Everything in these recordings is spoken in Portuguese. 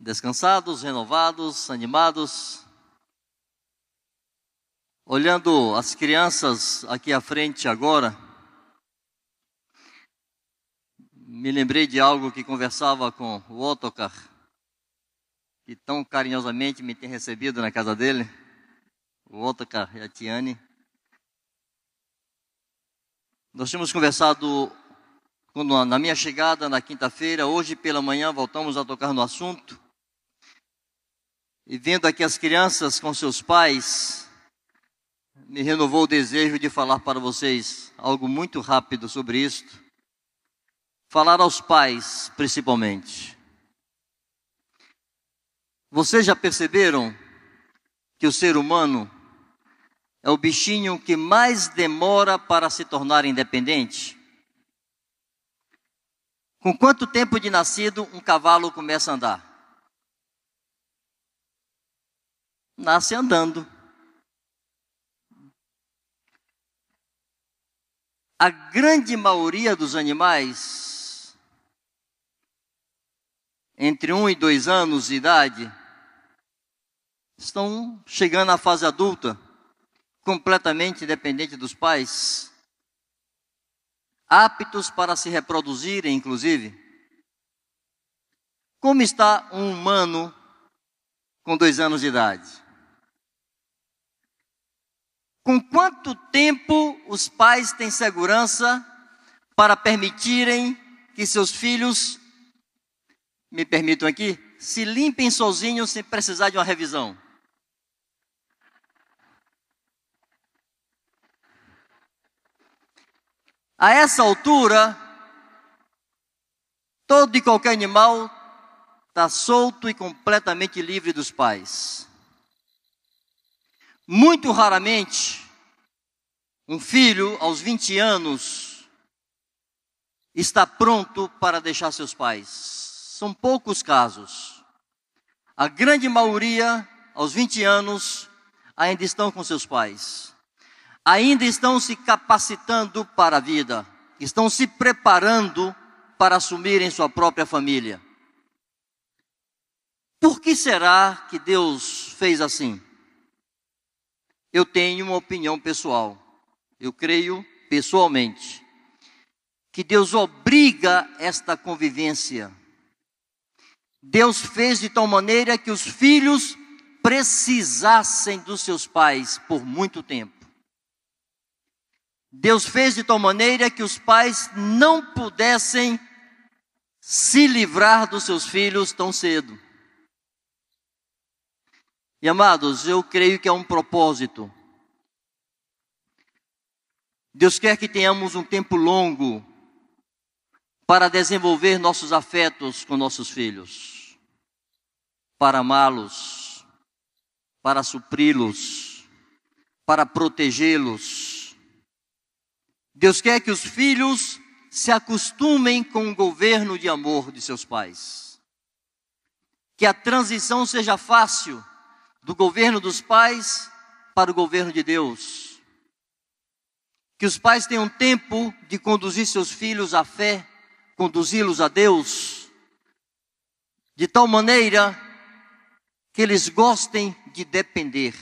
descansados, renovados, animados. Olhando as crianças aqui à frente agora, me lembrei de algo que conversava com o Ottokar, que tão carinhosamente me tem recebido na casa dele, o Ottokar e a Tiane. Nós tínhamos conversado quando, na minha chegada na quinta-feira, hoje pela manhã voltamos a tocar no assunto. E vendo aqui as crianças com seus pais, me renovou o desejo de falar para vocês algo muito rápido sobre isto. Falar aos pais, principalmente. Vocês já perceberam que o ser humano é o bichinho que mais demora para se tornar independente? Com quanto tempo de nascido um cavalo começa a andar? Nasce andando. A grande maioria dos animais, entre um e dois anos de idade, estão chegando à fase adulta, completamente independente dos pais, aptos para se reproduzirem, inclusive. Como está um humano com dois anos de idade? Com quanto tempo os pais têm segurança para permitirem que seus filhos, me permitam aqui, se limpem sozinhos sem precisar de uma revisão? A essa altura, todo e qualquer animal está solto e completamente livre dos pais. Muito raramente, um filho aos 20 anos está pronto para deixar seus pais. São poucos casos. A grande maioria, aos 20 anos, ainda estão com seus pais. Ainda estão se capacitando para a vida. Estão se preparando para assumirem sua própria família. Por que será que Deus fez assim? Eu tenho uma opinião pessoal. Eu creio pessoalmente que Deus obriga esta convivência. Deus fez de tal maneira que os filhos precisassem dos seus pais por muito tempo. Deus fez de tal maneira que os pais não pudessem se livrar dos seus filhos tão cedo. E amados, eu creio que é um propósito. Deus quer que tenhamos um tempo longo para desenvolver nossos afetos com nossos filhos, para amá-los, para supri-los, para protegê-los. Deus quer que os filhos se acostumem com o governo de amor de seus pais. Que a transição seja fácil do governo dos pais para o governo de Deus. Que os pais tenham tempo de conduzir seus filhos à fé, conduzi-los a Deus, de tal maneira que eles gostem de depender.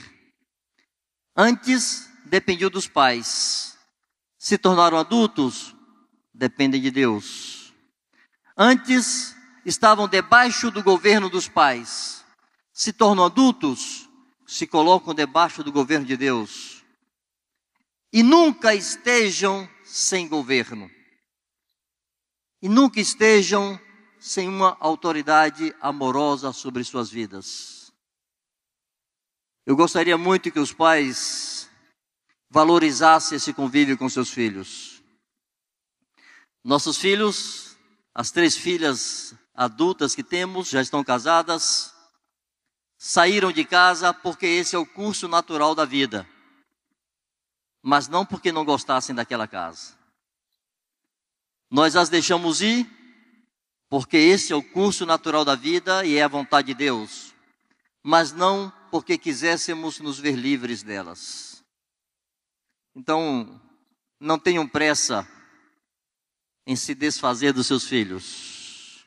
Antes dependiam dos pais, se tornaram adultos, dependem de Deus. Antes estavam debaixo do governo dos pais, se tornam adultos, se colocam debaixo do governo de Deus. E nunca estejam sem governo. E nunca estejam sem uma autoridade amorosa sobre suas vidas. Eu gostaria muito que os pais valorizassem esse convívio com seus filhos. Nossos filhos, as três filhas adultas que temos, já estão casadas saíram de casa porque esse é o curso natural da vida, mas não porque não gostassem daquela casa. Nós as deixamos ir porque esse é o curso natural da vida e é a vontade de Deus, mas não porque quiséssemos nos ver livres delas. Então, não tenham pressa em se desfazer dos seus filhos.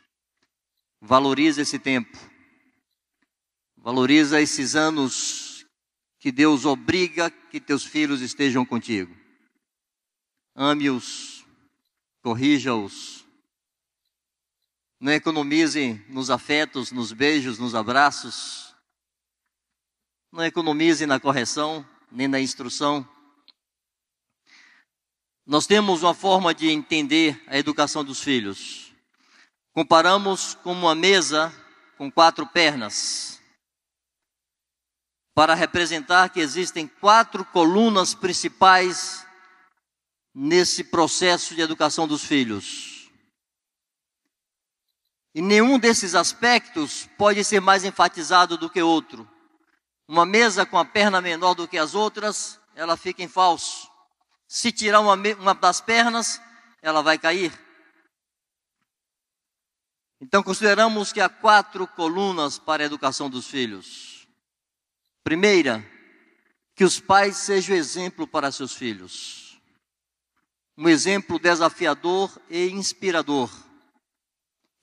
Valorize esse tempo Valoriza esses anos que Deus obriga que teus filhos estejam contigo. Ame-os, corrija-os. Não economize nos afetos, nos beijos, nos abraços. Não economize na correção, nem na instrução. Nós temos uma forma de entender a educação dos filhos. Comparamos com uma mesa com quatro pernas, para representar que existem quatro colunas principais nesse processo de educação dos filhos. E nenhum desses aspectos pode ser mais enfatizado do que outro. Uma mesa com a perna menor do que as outras, ela fica em falso. Se tirar uma, uma das pernas, ela vai cair. Então consideramos que há quatro colunas para a educação dos filhos. Primeira, que os pais sejam exemplo para seus filhos. Um exemplo desafiador e inspirador.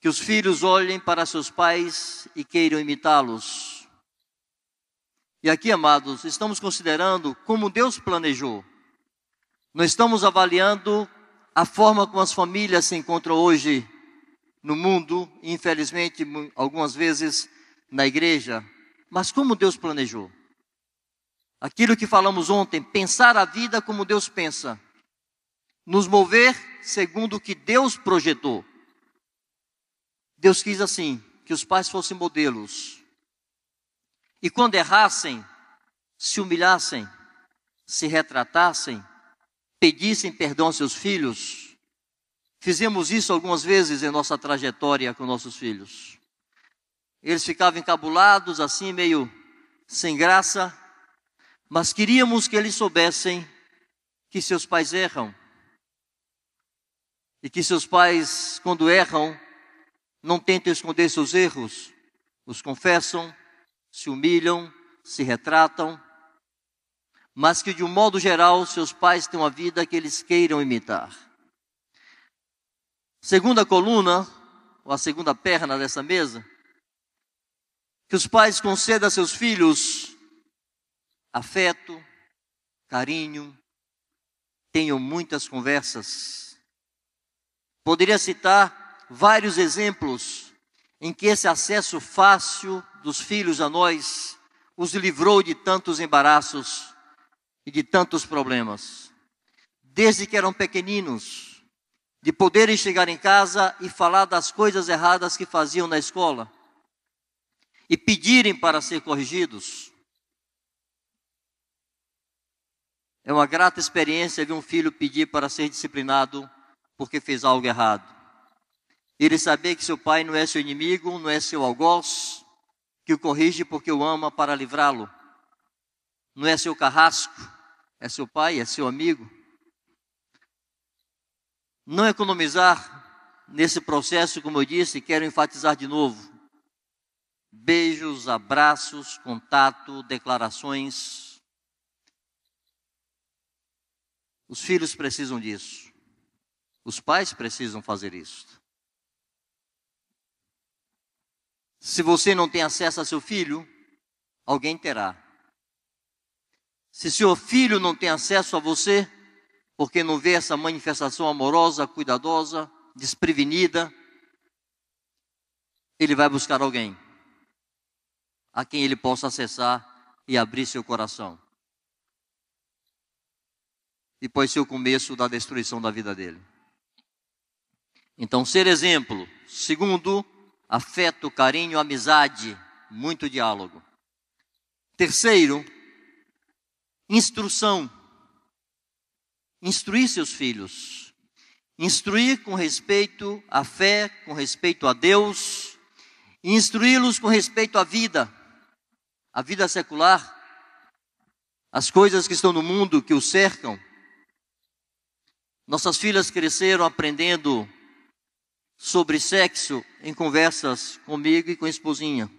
Que os filhos olhem para seus pais e queiram imitá-los. E aqui, amados, estamos considerando como Deus planejou. Não estamos avaliando a forma como as famílias se encontram hoje no mundo, infelizmente, algumas vezes na igreja, mas como Deus planejou. Aquilo que falamos ontem, pensar a vida como Deus pensa, nos mover segundo o que Deus projetou. Deus quis assim, que os pais fossem modelos, e quando errassem, se humilhassem, se retratassem, pedissem perdão aos seus filhos. Fizemos isso algumas vezes em nossa trajetória com nossos filhos. Eles ficavam encabulados, assim, meio sem graça, mas queríamos que eles soubessem que seus pais erram. E que seus pais, quando erram, não tentam esconder seus erros, os confessam, se humilham, se retratam, mas que de um modo geral seus pais tenham uma vida que eles queiram imitar. Segunda coluna, ou a segunda perna dessa mesa, que os pais concedam a seus filhos afeto, carinho, tenham muitas conversas. Poderia citar vários exemplos em que esse acesso fácil dos filhos a nós os livrou de tantos embaraços e de tantos problemas. Desde que eram pequeninos, de poderem chegar em casa e falar das coisas erradas que faziam na escola e pedirem para ser corrigidos. É uma grata experiência ver um filho pedir para ser disciplinado porque fez algo errado. Ele saber que seu pai não é seu inimigo, não é seu algoz, que o corrige porque o ama para livrá-lo. Não é seu carrasco, é seu pai, é seu amigo. Não economizar nesse processo, como eu disse, quero enfatizar de novo. Beijos, abraços, contato, declarações. Os filhos precisam disso. Os pais precisam fazer isso. Se você não tem acesso a seu filho, alguém terá. Se seu filho não tem acesso a você, porque não vê essa manifestação amorosa, cuidadosa, desprevenida, ele vai buscar alguém a quem ele possa acessar e abrir seu coração. E pode ser o começo da destruição da vida dele. Então, ser exemplo. Segundo, afeto, carinho, amizade, muito diálogo. Terceiro, instrução. Instruir seus filhos. Instruir com respeito à fé, com respeito a Deus, instruí-los com respeito à vida, a vida secular, as coisas que estão no mundo, que o cercam. Nossas filhas cresceram aprendendo sobre sexo em conversas comigo e com a esposinha.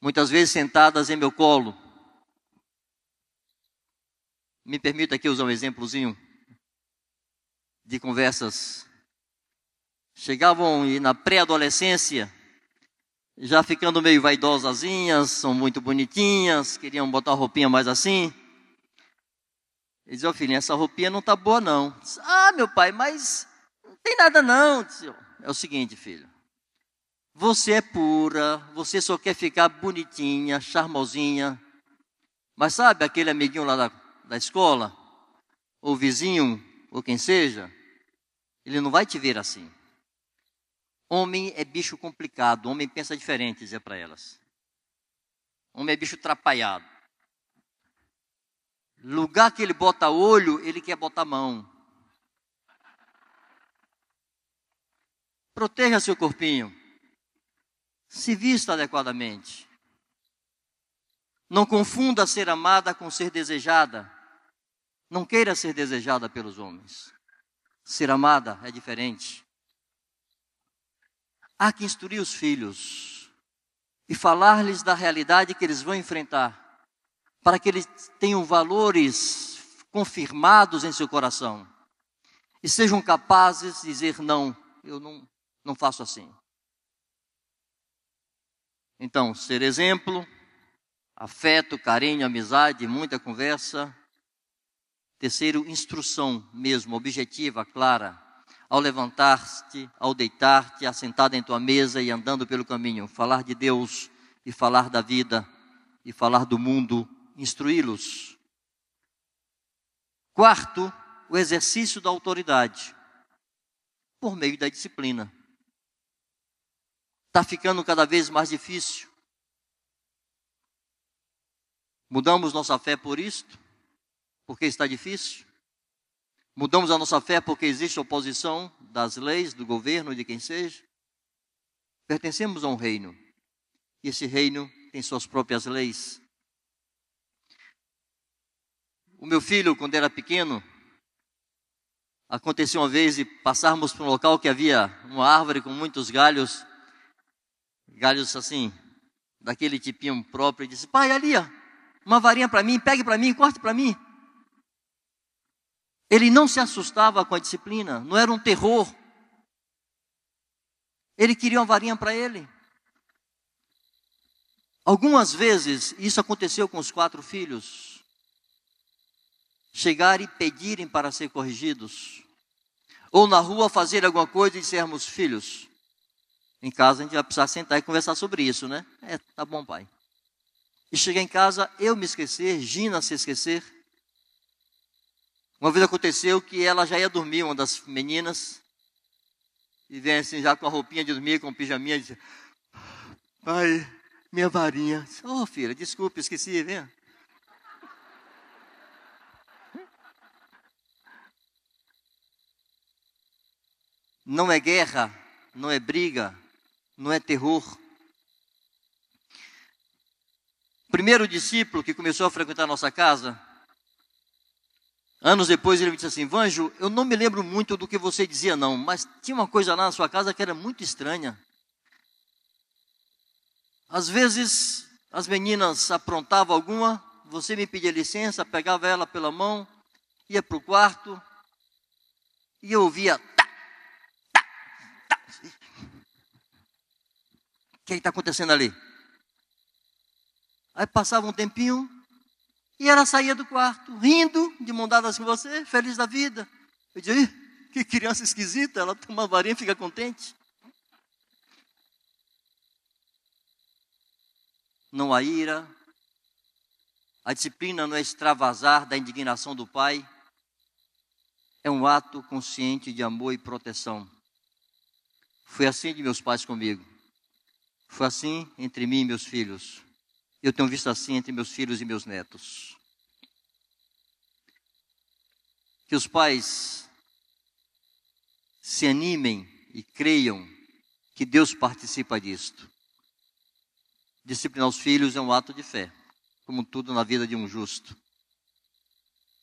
Muitas vezes sentadas em meu colo. Me permita aqui usar um exemplozinho de conversas. Chegavam e na pré-adolescência, já ficando meio vaidosazinhas, são muito bonitinhas, queriam botar roupinha mais assim. Ele dizia, ô oh, essa roupinha não tá boa não. Ah, meu pai, mas não tem nada não. É o seguinte, filho. Você é pura, você só quer ficar bonitinha, charmosinha. Mas sabe aquele amiguinho lá da, da escola? Ou vizinho, ou quem seja? Ele não vai te ver assim. Homem é bicho complicado, homem pensa diferente, dizia para elas. Homem é bicho atrapalhado. Lugar que ele bota olho, ele quer botar mão. Proteja seu corpinho. Se vista adequadamente. Não confunda ser amada com ser desejada. Não queira ser desejada pelos homens. Ser amada é diferente. Há que instruir os filhos e falar-lhes da realidade que eles vão enfrentar, para que eles tenham valores confirmados em seu coração e sejam capazes de dizer: não, eu não, não faço assim. Então, ser exemplo, afeto, carinho, amizade, muita conversa. Terceiro, instrução mesmo, objetiva, clara ao levantar-te, ao deitar-te, assentado em tua mesa e andando pelo caminho, falar de Deus e falar da vida e falar do mundo, instruí-los. Quarto, o exercício da autoridade por meio da disciplina. Está ficando cada vez mais difícil. Mudamos nossa fé por isto? Porque está difícil? Mudamos a nossa fé porque existe oposição das leis, do governo, de quem seja. Pertencemos a um reino. E esse reino tem suas próprias leis. O meu filho, quando era pequeno, aconteceu uma vez de passarmos por um local que havia uma árvore com muitos galhos, galhos assim, daquele tipinho próprio, e disse: Pai, ali, ó, uma varinha para mim, pegue para mim, corte para mim. Ele não se assustava com a disciplina, não era um terror. Ele queria uma varinha para ele. Algumas vezes isso aconteceu com os quatro filhos. Chegarem e pedirem para ser corrigidos. Ou na rua fazer alguma coisa e dissermos, filhos, em casa a gente vai precisar sentar e conversar sobre isso, né? É, tá bom, pai. E chegar em casa, eu me esquecer, Gina se esquecer. Uma vez aconteceu que ela já ia dormir, uma das meninas, e vem assim, já com a roupinha de dormir, com o pijaminha, diz, pai, minha varinha. Ô oh, filha, desculpe, esqueci, vem. Não é guerra, não é briga, não é terror. O primeiro discípulo que começou a frequentar a nossa casa, Anos depois ele me disse assim: Vanjo, eu não me lembro muito do que você dizia, não, mas tinha uma coisa lá na sua casa que era muito estranha. Às vezes as meninas aprontavam alguma, você me pedia licença, pegava ela pela mão, ia para o quarto, e eu ouvia. Tá, tá, tá. O que está acontecendo ali? Aí passava um tempinho, e ela saía do quarto, rindo, de mão dadas com você, feliz da vida. Eu dizia, que criança esquisita, ela toma varinha e fica contente. Não há ira, a disciplina não é extravasar da indignação do pai, é um ato consciente de amor e proteção. Foi assim de meus pais comigo. Foi assim entre mim e meus filhos. Eu tenho visto assim entre meus filhos e meus netos. Que os pais se animem e creiam que Deus participa disto. Disciplinar os filhos é um ato de fé, como tudo na vida de um justo.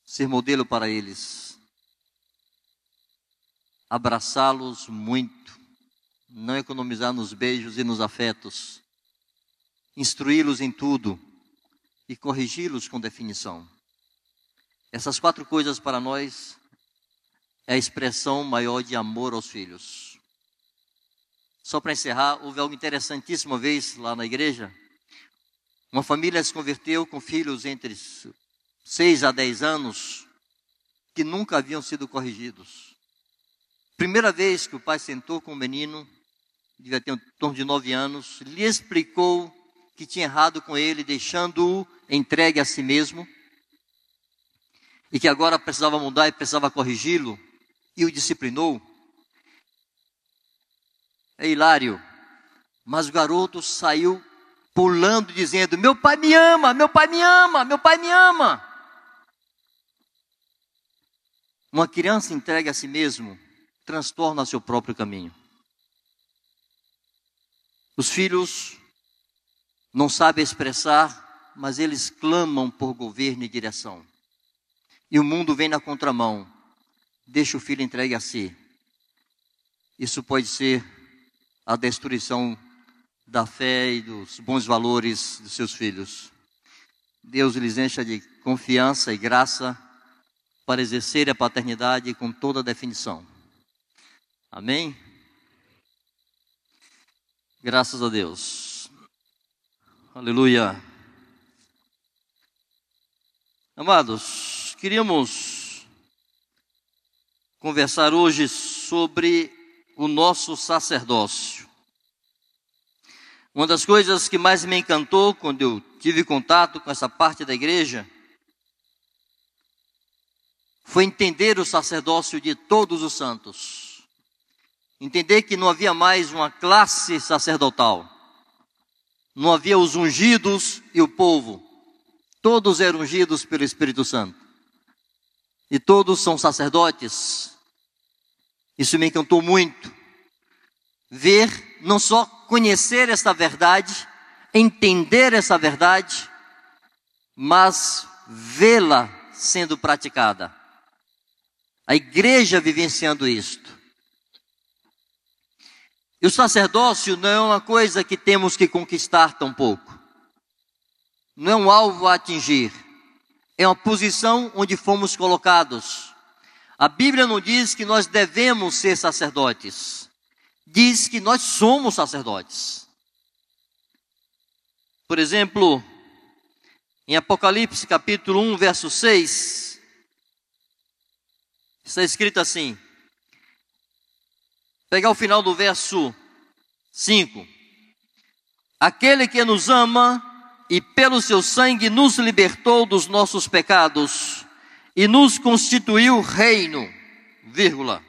Ser modelo para eles. Abraçá-los muito. Não economizar nos beijos e nos afetos instruí-los em tudo e corrigi-los com definição. Essas quatro coisas para nós é a expressão maior de amor aos filhos. Só para encerrar, houve algo interessantíssimo uma vez lá na igreja. Uma família se converteu com filhos entre 6 a 10 anos que nunca haviam sido corrigidos. Primeira vez que o pai sentou com o menino, devia ter em torno de 9 anos, lhe explicou que tinha errado com ele, deixando-o entregue a si mesmo, e que agora precisava mudar e precisava corrigi-lo, e o disciplinou. É hilário. Mas o garoto saiu pulando, dizendo: Meu pai me ama, meu pai me ama, meu pai me ama. Uma criança entregue a si mesmo transtorna seu próprio caminho. Os filhos não sabem expressar, mas eles clamam por governo e direção. E o mundo vem na contramão, deixa o filho entregue a si. Isso pode ser a destruição da fé e dos bons valores dos seus filhos. Deus lhes encha de confiança e graça para exercer a paternidade com toda a definição. Amém? Graças a Deus. Aleluia. Amados, queríamos conversar hoje sobre o nosso sacerdócio. Uma das coisas que mais me encantou quando eu tive contato com essa parte da igreja foi entender o sacerdócio de todos os santos. Entender que não havia mais uma classe sacerdotal. Não havia os ungidos e o povo. Todos eram ungidos pelo Espírito Santo. E todos são sacerdotes. Isso me encantou muito. Ver, não só conhecer essa verdade, entender essa verdade, mas vê-la sendo praticada. A igreja vivenciando isto. E o sacerdócio não é uma coisa que temos que conquistar tão pouco. Não é um alvo a atingir. É uma posição onde fomos colocados. A Bíblia não diz que nós devemos ser sacerdotes. Diz que nós somos sacerdotes. Por exemplo, em Apocalipse capítulo 1, verso 6, está escrito assim: pegar o final do verso 5. Aquele que nos ama e pelo seu sangue nos libertou dos nossos pecados e nos constituiu reino, vírgula,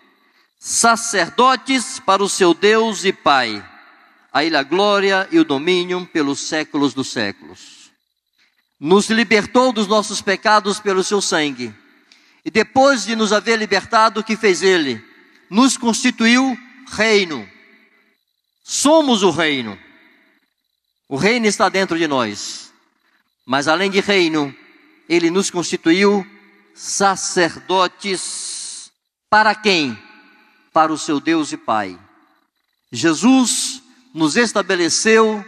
sacerdotes para o seu Deus e Pai. A ele a glória e o domínio pelos séculos dos séculos. Nos libertou dos nossos pecados pelo seu sangue. E depois de nos haver libertado, o que fez ele? Nos constituiu reino. Somos o reino. O reino está dentro de nós. Mas além de reino, ele nos constituiu sacerdotes para quem? Para o seu Deus e Pai. Jesus nos estabeleceu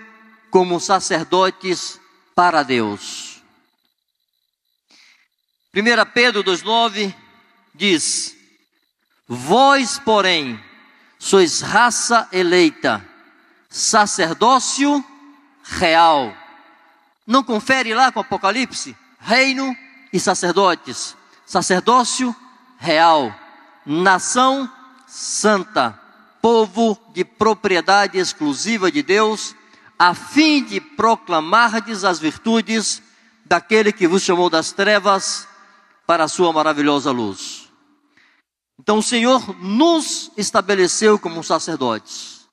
como sacerdotes para Deus. 1 Pedro 2,9 diz: Vós, porém, sois raça eleita, sacerdócio real. Não confere lá com Apocalipse? Reino e sacerdotes sacerdócio real, nação santa, povo de propriedade exclusiva de Deus, a fim de proclamardes as virtudes daquele que vos chamou das trevas para a sua maravilhosa luz. Então o Senhor nos estabeleceu como sacerdotes.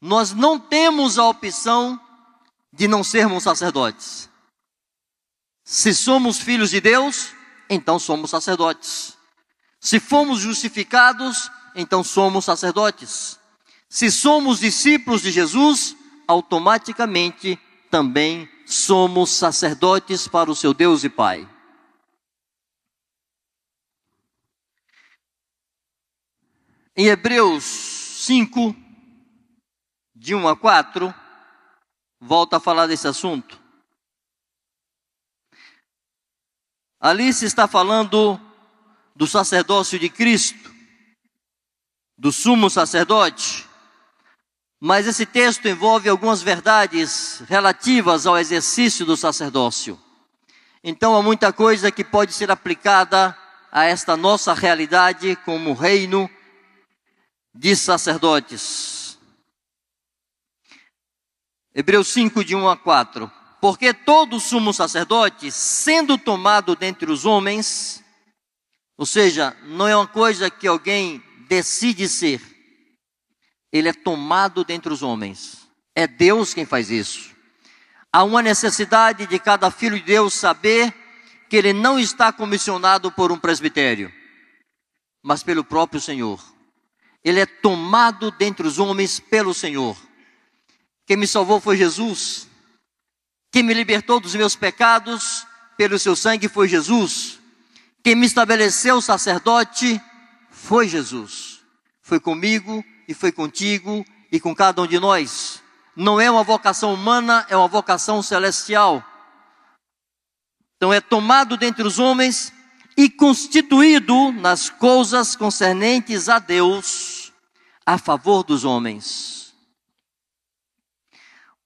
Nós não temos a opção de não sermos sacerdotes. Se somos filhos de Deus, então somos sacerdotes. Se fomos justificados, então somos sacerdotes. Se somos discípulos de Jesus, automaticamente também somos sacerdotes para o seu Deus e Pai. Em Hebreus 5, de 1 a 4, volta a falar desse assunto. Ali se está falando do sacerdócio de Cristo, do sumo sacerdote, Mas esse texto envolve algumas verdades relativas ao exercício do sacerdócio. Então há muita coisa que pode ser aplicada a esta nossa realidade como reino de sacerdotes. Hebreus 5, de 1 a 4. Porque todo sumo sacerdote, sendo tomado dentre os homens, ou seja, não é uma coisa que alguém decide ser, ele é tomado dentre os homens. É Deus quem faz isso. Há uma necessidade de cada filho de Deus saber que ele não está comissionado por um presbitério, mas pelo próprio Senhor. Ele é tomado dentre os homens pelo Senhor. Quem me salvou foi Jesus. Quem me libertou dos meus pecados pelo seu sangue foi Jesus. Quem me estabeleceu sacerdote foi Jesus. Foi comigo e foi contigo e com cada um de nós. Não é uma vocação humana, é uma vocação celestial. Então é tomado dentre os homens e constituído nas coisas concernentes a Deus, a favor dos homens.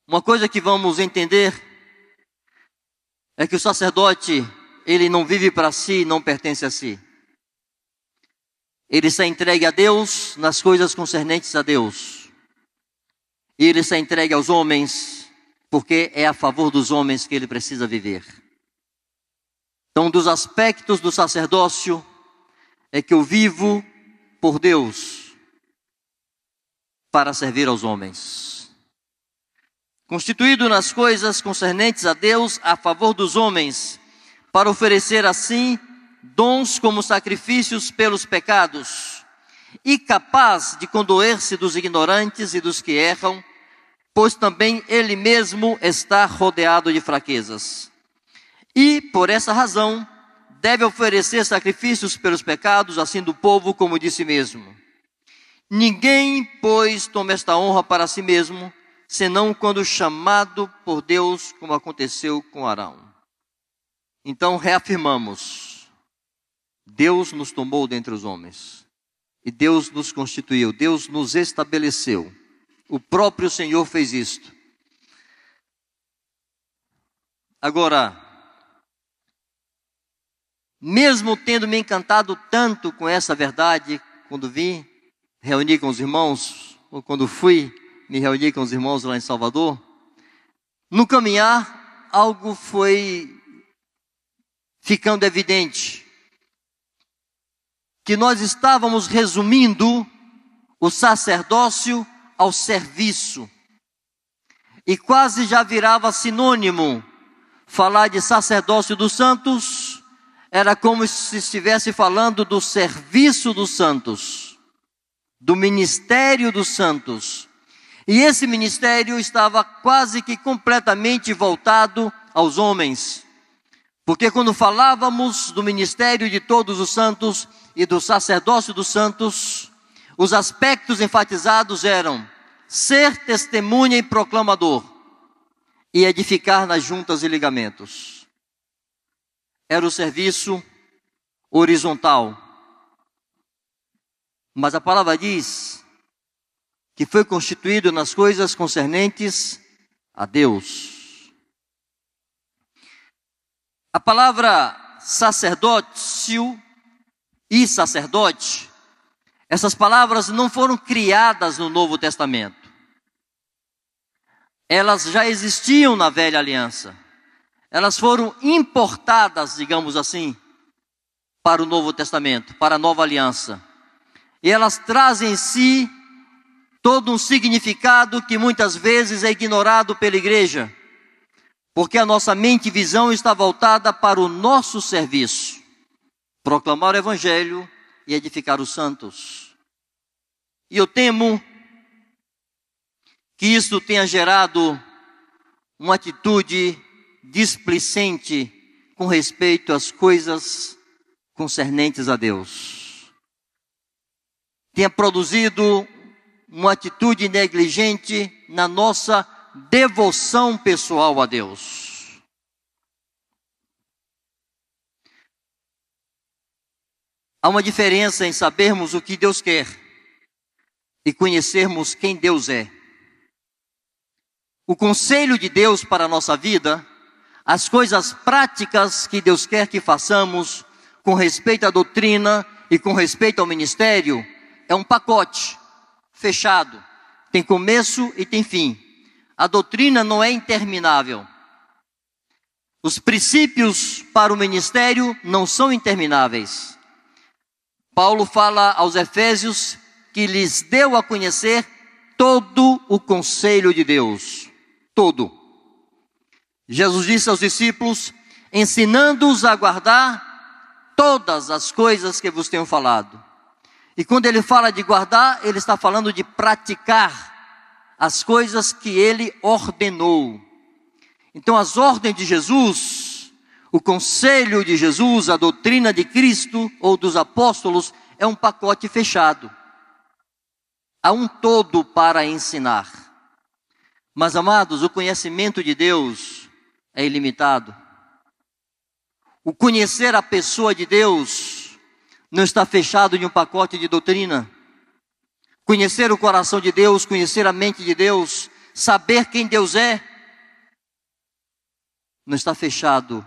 Uma coisa que vamos entender é que o sacerdote, ele não vive para si, não pertence a si. Ele está entregue a Deus nas coisas concernentes a Deus. E ele está entregue aos homens, porque é a favor dos homens que ele precisa viver. Então, um dos aspectos do sacerdócio é que eu vivo por Deus para servir aos homens. Constituído nas coisas concernentes a Deus a favor dos homens, para oferecer assim dons como sacrifícios pelos pecados, e capaz de condoer-se dos ignorantes e dos que erram, pois também ele mesmo está rodeado de fraquezas. E, por essa razão, deve oferecer sacrifícios pelos pecados, assim do povo como de si mesmo. Ninguém, pois, toma esta honra para si mesmo, senão quando chamado por Deus, como aconteceu com Arão. Então reafirmamos: Deus nos tomou dentre os homens. E Deus nos constituiu, Deus nos estabeleceu. O próprio Senhor fez isto. Agora, mesmo tendo me encantado tanto com essa verdade, quando vim reunir com os irmãos, ou quando fui me reunir com os irmãos lá em Salvador, no caminhar, algo foi ficando evidente que nós estávamos resumindo o sacerdócio ao serviço. E quase já virava sinônimo falar de sacerdócio dos santos, era como se estivesse falando do serviço dos santos, do ministério dos santos. E esse ministério estava quase que completamente voltado aos homens. Porque quando falávamos do ministério de todos os santos, e do sacerdócio dos santos, os aspectos enfatizados eram ser testemunha e proclamador e edificar nas juntas e ligamentos. Era o serviço horizontal. Mas a palavra diz que foi constituído nas coisas concernentes a Deus. A palavra sacerdócio e sacerdote, essas palavras não foram criadas no Novo Testamento. Elas já existiam na velha aliança. Elas foram importadas, digamos assim, para o Novo Testamento, para a nova aliança. E elas trazem em si todo um significado que muitas vezes é ignorado pela igreja, porque a nossa mente e visão está voltada para o nosso serviço proclamar o Evangelho e edificar os santos. E eu temo que isso tenha gerado uma atitude displicente com respeito às coisas concernentes a Deus. Tenha produzido uma atitude negligente na nossa devoção pessoal a Deus. Há uma diferença em sabermos o que Deus quer e conhecermos quem Deus é. o conselho de Deus para a nossa vida, as coisas práticas que Deus quer que façamos com respeito à doutrina e com respeito ao ministério, é um pacote fechado. Tem começo e tem fim. A doutrina não é interminável. Os princípios para o ministério não são intermináveis. Paulo fala aos Efésios que lhes deu a conhecer todo o conselho de Deus. Todo. Jesus disse aos discípulos, ensinando-os a guardar todas as coisas que vos tenho falado. E quando ele fala de guardar, ele está falando de praticar as coisas que ele ordenou. Então, as ordens de Jesus, o conselho de Jesus, a doutrina de Cristo ou dos apóstolos, é um pacote fechado. Há um todo para ensinar. Mas, amados, o conhecimento de Deus é ilimitado. O conhecer a pessoa de Deus não está fechado em um pacote de doutrina. Conhecer o coração de Deus, conhecer a mente de Deus, saber quem Deus é, não está fechado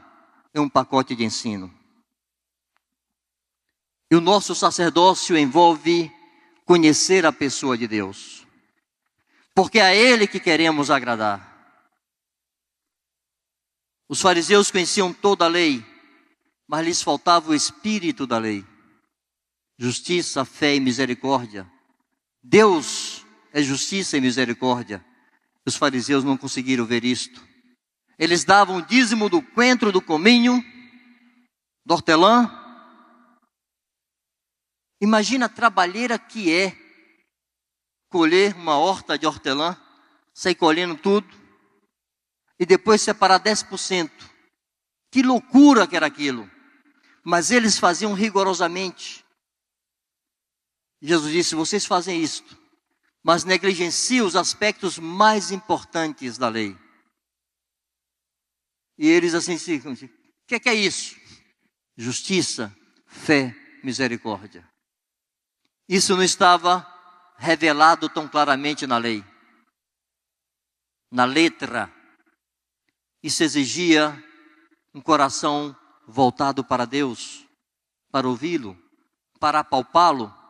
em um pacote de ensino. E o nosso sacerdócio envolve conhecer a pessoa de Deus, porque é a Ele que queremos agradar. Os fariseus conheciam toda a lei, mas lhes faltava o espírito da lei: justiça, fé e misericórdia. Deus é justiça e misericórdia. Os fariseus não conseguiram ver isto. Eles davam o dízimo do coentro, do cominho, do hortelã. Imagina a trabalheira que é colher uma horta de hortelã, sair colhendo tudo e depois separar 10%. Que loucura que era aquilo. Mas eles faziam rigorosamente. Jesus disse: vocês fazem isto, mas negligenciam os aspectos mais importantes da lei. E eles assim, o que, que é isso? Justiça, fé, misericórdia. Isso não estava revelado tão claramente na lei, na letra. Isso exigia um coração voltado para Deus, para ouvi-lo, para apalpá-lo.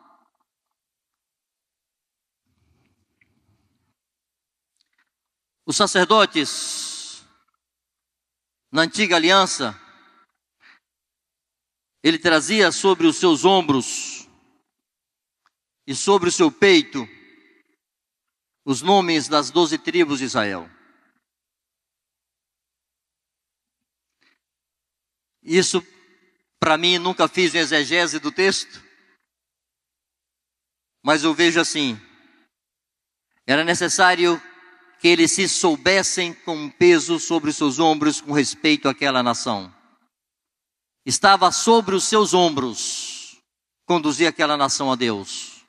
Os sacerdotes na antiga aliança, ele trazia sobre os seus ombros e sobre o seu peito os nomes das doze tribos de Israel. Isso, para mim, nunca fiz um exegese do texto, mas eu vejo assim: era necessário que eles se soubessem com um peso sobre os seus ombros com respeito àquela nação. Estava sobre os seus ombros conduzir aquela nação a Deus.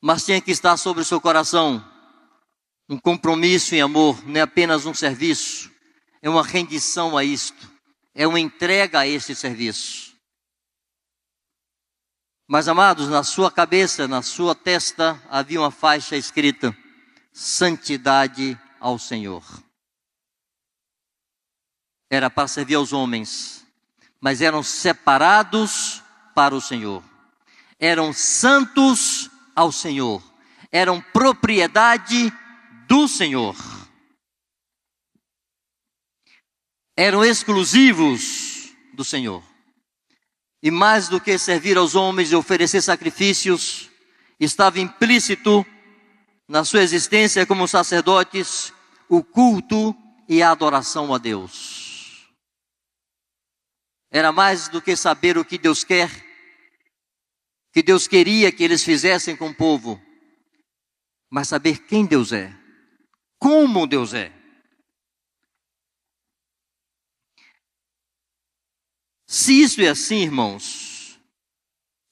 Mas tinha que estar sobre o seu coração um compromisso em amor, não é apenas um serviço, é uma rendição a isto, é uma entrega a este serviço. Mas amados, na sua cabeça, na sua testa havia uma faixa escrita: santidade ao Senhor. Era para servir aos homens, mas eram separados para o Senhor. Eram santos ao Senhor. Eram propriedade do Senhor. Eram exclusivos do Senhor. E mais do que servir aos homens e oferecer sacrifícios, estava implícito na sua existência como sacerdotes, o culto e a adoração a Deus. Era mais do que saber o que Deus quer, que Deus queria que eles fizessem com o povo, mas saber quem Deus é, como Deus é. Se isso é assim, irmãos,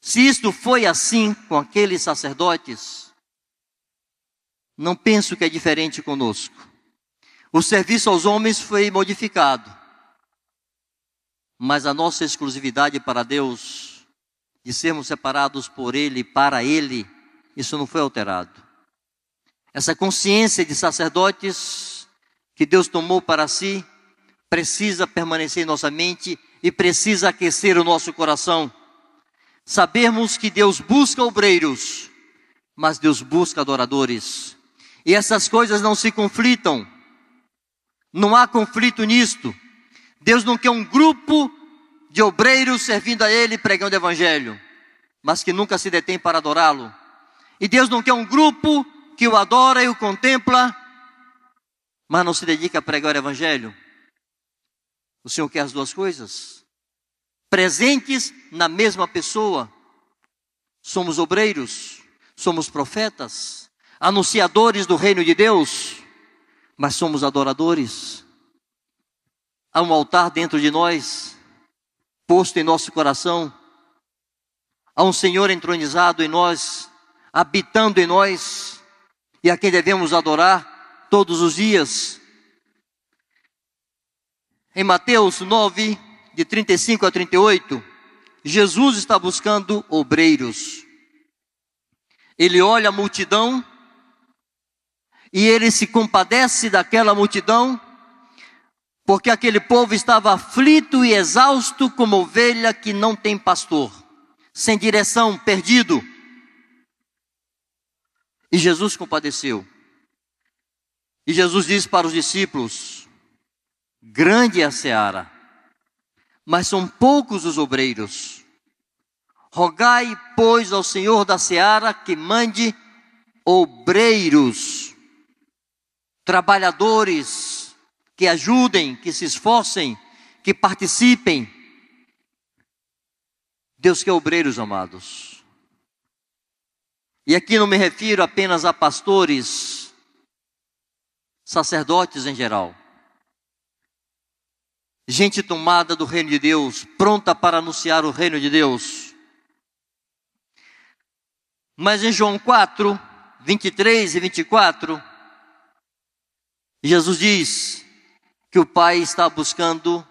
se isto foi assim com aqueles sacerdotes, não penso que é diferente conosco. O serviço aos homens foi modificado. Mas a nossa exclusividade para Deus, de sermos separados por Ele, para Ele, isso não foi alterado. essa consciência de sacerdotes que Deus tomou para si, precisa permanecer em nossa mente e precisa aquecer o nosso coração. Sabermos que Deus busca obreiros, mas Deus busca adoradores. E essas coisas não se conflitam. Não há conflito nisto. Deus não quer um grupo de obreiros servindo a Ele pregando o Evangelho, mas que nunca se detém para adorá-lo. E Deus não quer um grupo que o adora e o contempla, mas não se dedica a pregar o Evangelho. O Senhor quer as duas coisas, presentes na mesma pessoa. Somos obreiros, somos profetas, anunciadores do reino de Deus, mas somos adoradores. Há um altar dentro de nós, posto em nosso coração. Há um Senhor entronizado em nós, habitando em nós, e a quem devemos adorar todos os dias. Em Mateus 9, de 35 a 38, Jesus está buscando obreiros. Ele olha a multidão e ele se compadece daquela multidão, porque aquele povo estava aflito e exausto como ovelha que não tem pastor, sem direção, perdido. E Jesus compadeceu. E Jesus disse para os discípulos: Grande é a seara, mas são poucos os obreiros. Rogai, pois, ao Senhor da seara que mande obreiros, trabalhadores, que ajudem, que se esforcem, que participem. Deus quer obreiros amados. E aqui não me refiro apenas a pastores, sacerdotes em geral gente tomada do reino de Deus, pronta para anunciar o reino de Deus. Mas em João 4, 23 e 24, Jesus diz que o Pai está buscando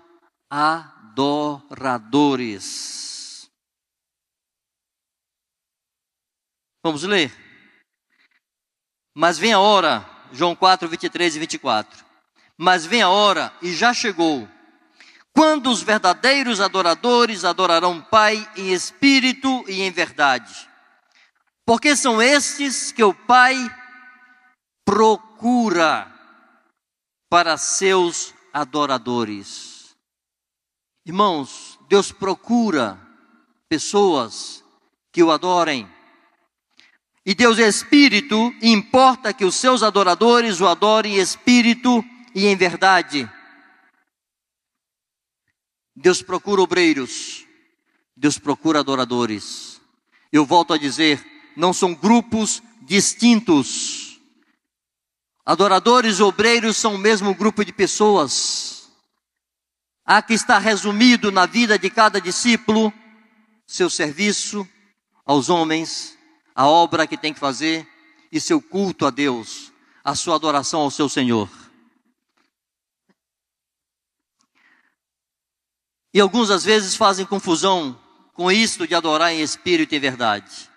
adoradores. Vamos ler. Mas vem a hora, João 4, 23 e 24. Mas vem a hora, e já chegou, quando os verdadeiros adoradores adorarão o Pai em espírito e em verdade. Porque são estes que o Pai procura para seus adoradores. Irmãos, Deus procura pessoas que o adorem. E Deus é espírito, e importa que os seus adoradores o adorem em espírito e em verdade. Deus procura obreiros, Deus procura adoradores. Eu volto a dizer, não são grupos distintos. Adoradores e obreiros são o mesmo grupo de pessoas. Há que está resumido na vida de cada discípulo seu serviço aos homens, a obra que tem que fazer e seu culto a Deus, a sua adoração ao seu Senhor. E alguns às vezes fazem confusão com isto de adorar em espírito e em verdade.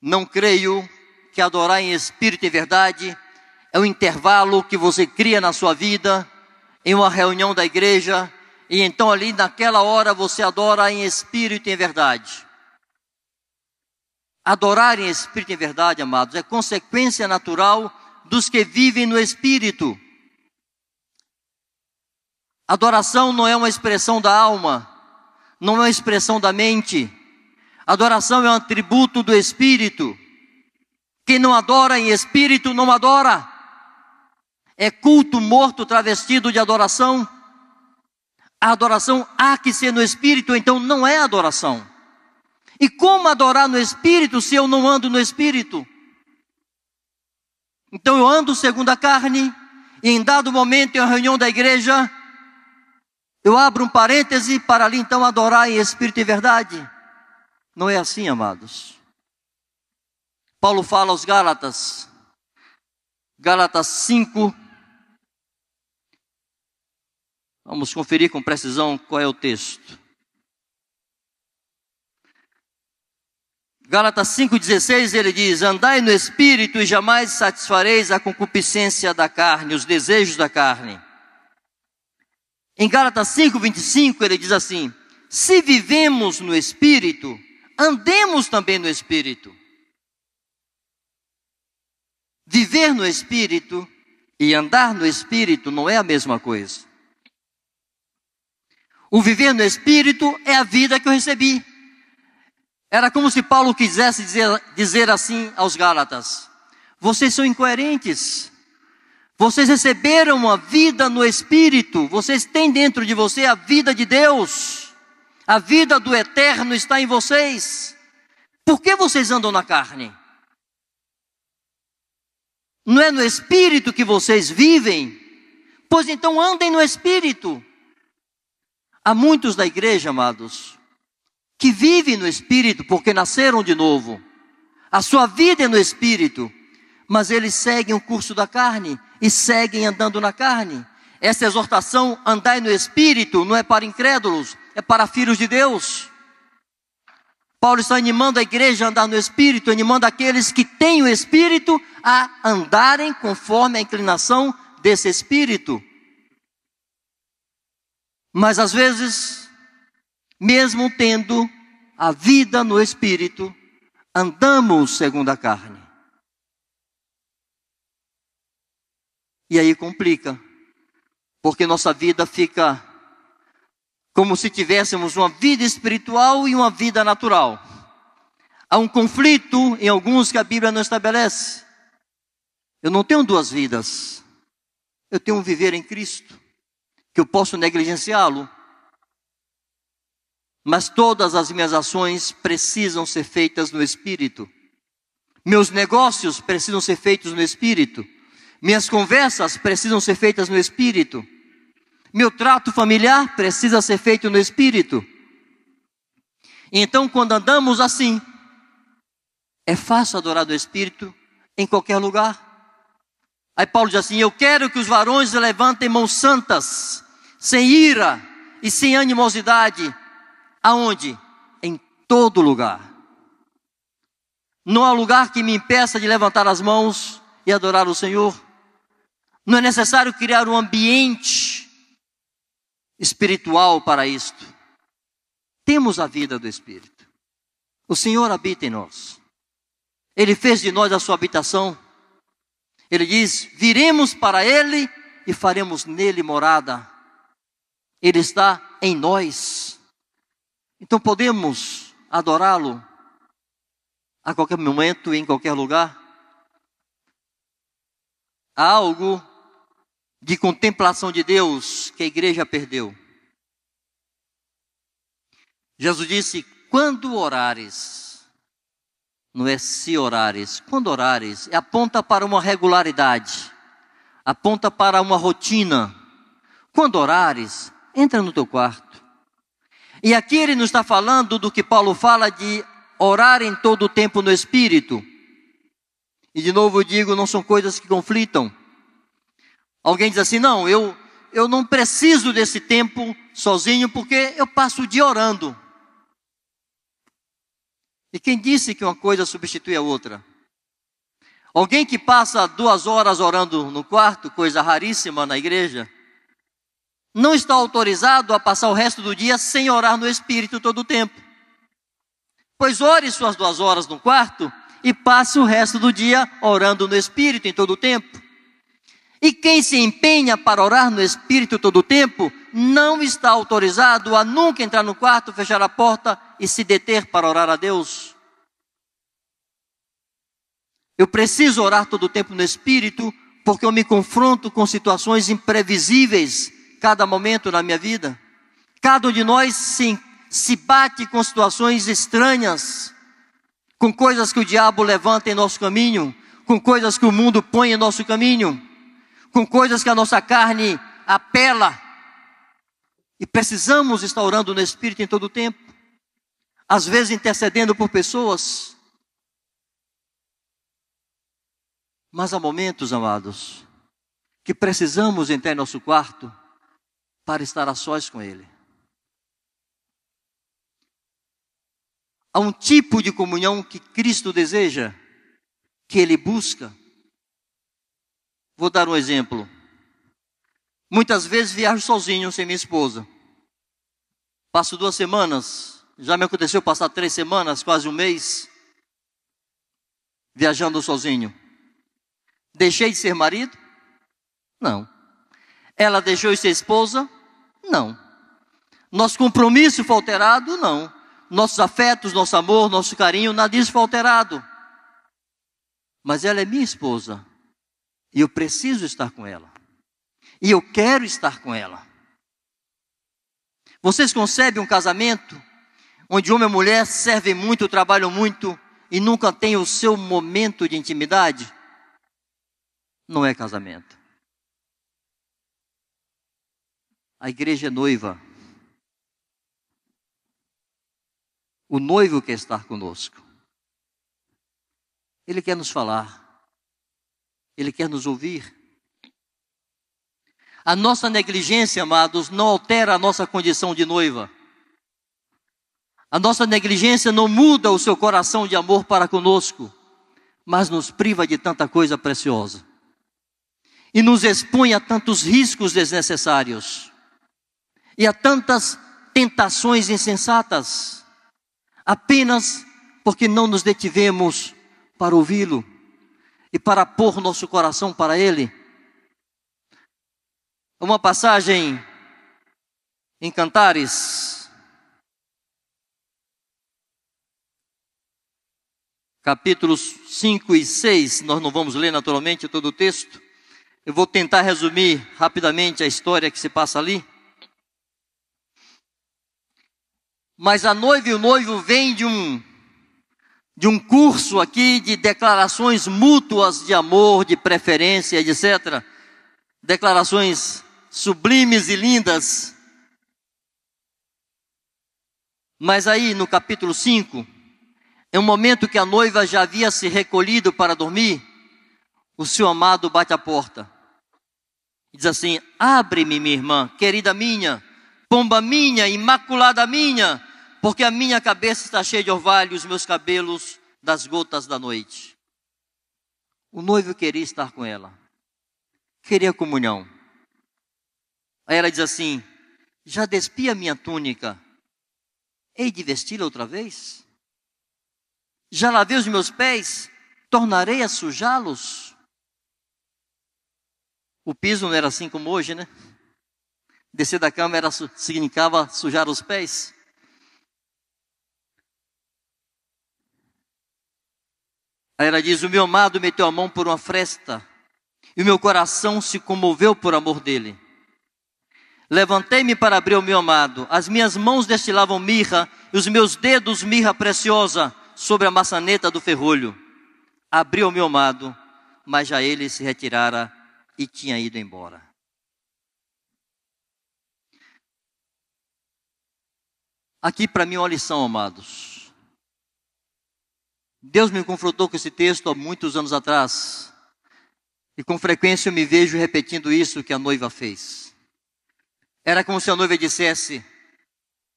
Não creio que adorar em espírito e verdade é um intervalo que você cria na sua vida, em uma reunião da igreja, e então ali naquela hora você adora em espírito e em verdade. Adorar em espírito e em verdade, amados, é consequência natural dos que vivem no espírito. Adoração não é uma expressão da alma, não é uma expressão da mente. Adoração é um atributo do espírito. Quem não adora em espírito não adora. É culto morto travestido de adoração. A adoração há que ser no espírito, então não é adoração. E como adorar no espírito se eu não ando no espírito? Então eu ando segundo a carne, e em dado momento, em uma reunião da igreja, eu abro um parêntese para ali então adorar em espírito e verdade. Não é assim, amados. Paulo fala aos Gálatas, Gálatas 5. Vamos conferir com precisão qual é o texto. Gálatas 5,16 ele diz: Andai no espírito e jamais satisfareis a concupiscência da carne, os desejos da carne. Em Gálatas 5,25 ele diz assim: Se vivemos no espírito, andemos também no espírito. Viver no espírito e andar no espírito não é a mesma coisa. O viver no espírito é a vida que eu recebi. Era como se Paulo quisesse dizer, dizer assim aos Gálatas: vocês são incoerentes. Vocês receberam uma vida no Espírito, vocês têm dentro de você a vida de Deus, a vida do eterno está em vocês. Por que vocês andam na carne? Não é no Espírito que vocês vivem? Pois então andem no Espírito. Há muitos da igreja, amados, que vivem no Espírito porque nasceram de novo. A sua vida é no Espírito, mas eles seguem o curso da carne e seguem andando na carne. Essa exortação, andai no Espírito, não é para incrédulos, é para filhos de Deus. Paulo está animando a igreja a andar no Espírito, animando aqueles que têm o Espírito a andarem conforme a inclinação desse Espírito. Mas às vezes mesmo tendo a vida no espírito, andamos segundo a carne. E aí complica, porque nossa vida fica como se tivéssemos uma vida espiritual e uma vida natural. Há um conflito em alguns que a Bíblia não estabelece. Eu não tenho duas vidas. Eu tenho um viver em Cristo, que eu posso negligenciá-lo mas todas as minhas ações precisam ser feitas no Espírito. Meus negócios precisam ser feitos no Espírito. Minhas conversas precisam ser feitas no Espírito. Meu trato familiar precisa ser feito no Espírito. Então, quando andamos assim, é fácil adorar do Espírito em qualquer lugar. Aí Paulo diz assim: Eu quero que os varões levantem mãos santas, sem ira e sem animosidade, Aonde? Em todo lugar. Não há lugar que me impeça de levantar as mãos e adorar o Senhor. Não é necessário criar um ambiente espiritual para isto. Temos a vida do Espírito. O Senhor habita em nós. Ele fez de nós a sua habitação. Ele diz: viremos para Ele e faremos nele morada. Ele está em nós. Então podemos adorá-lo a qualquer momento, em qualquer lugar. Há algo de contemplação de Deus que a igreja perdeu. Jesus disse: quando orares, não é se orares, quando orares, aponta para uma regularidade, aponta para uma rotina. Quando orares, entra no teu quarto e aqui ele nos está falando do que Paulo fala de orar em todo o tempo no Espírito. E de novo eu digo, não são coisas que conflitam. Alguém diz assim, não, eu, eu não preciso desse tempo sozinho porque eu passo o dia orando. E quem disse que uma coisa substitui a outra? Alguém que passa duas horas orando no quarto, coisa raríssima na igreja, não está autorizado a passar o resto do dia sem orar no Espírito todo o tempo. Pois ore suas duas horas no quarto e passe o resto do dia orando no Espírito em todo o tempo. E quem se empenha para orar no Espírito todo o tempo, não está autorizado a nunca entrar no quarto, fechar a porta e se deter para orar a Deus. Eu preciso orar todo o tempo no Espírito, porque eu me confronto com situações imprevisíveis cada momento na minha vida. Cada um de nós se, se bate com situações estranhas, com coisas que o diabo levanta em nosso caminho, com coisas que o mundo põe em nosso caminho, com coisas que a nossa carne apela. E precisamos estar orando no Espírito em todo o tempo. Às vezes intercedendo por pessoas. Mas há momentos, amados, que precisamos entrar em nosso quarto para estar a sós com Ele. Há um tipo de comunhão que Cristo deseja, que Ele busca. Vou dar um exemplo. Muitas vezes viajo sozinho, sem minha esposa. Passo duas semanas, já me aconteceu passar três semanas, quase um mês, viajando sozinho. Deixei de ser marido? Não. Ela deixou de ser esposa? Não. Nosso compromisso foi alterado? Não. Nossos afetos, nosso amor, nosso carinho, nada disso foi alterado. Mas ela é minha esposa. E eu preciso estar com ela. E eu quero estar com ela. Vocês concebem um casamento onde homem e mulher servem muito, trabalham muito e nunca têm o seu momento de intimidade? Não é casamento. A igreja é noiva. O noivo quer estar conosco. Ele quer nos falar. Ele quer nos ouvir. A nossa negligência, amados, não altera a nossa condição de noiva. A nossa negligência não muda o seu coração de amor para conosco, mas nos priva de tanta coisa preciosa. E nos expõe a tantos riscos desnecessários e a tantas tentações insensatas, apenas porque não nos detivemos para ouvi-lo e para pôr nosso coração para ele. Uma passagem em Cantares, capítulos 5 e 6, nós não vamos ler naturalmente todo o texto. Eu vou tentar resumir rapidamente a história que se passa ali. Mas a noiva e o noivo vêm de um de um curso aqui de declarações mútuas de amor, de preferência, etc. Declarações sublimes e lindas. Mas aí no capítulo 5, é um momento que a noiva já havia se recolhido para dormir, o seu amado bate a porta. Diz assim: Abre-me, minha irmã, querida minha, pomba minha, imaculada minha, porque a minha cabeça está cheia de orvalho, os meus cabelos das gotas da noite. O noivo queria estar com ela, queria comunhão. Aí ela diz assim: Já despi a minha túnica, hei de vesti-la outra vez? Já lavei os meus pés, tornarei a sujá-los? O piso não era assim como hoje, né? Descer da cama era, significava sujar os pés. Aí ela diz: O meu amado meteu a mão por uma fresta, e o meu coração se comoveu por amor dele. Levantei-me para abrir o meu amado, as minhas mãos destilavam mirra, e os meus dedos mirra preciosa sobre a maçaneta do ferrolho. Abri o meu amado, mas já ele se retirara e tinha ido embora. Aqui para mim uma lição, amados. Deus me confrontou com esse texto há muitos anos atrás. E com frequência eu me vejo repetindo isso que a noiva fez. Era como se a noiva dissesse: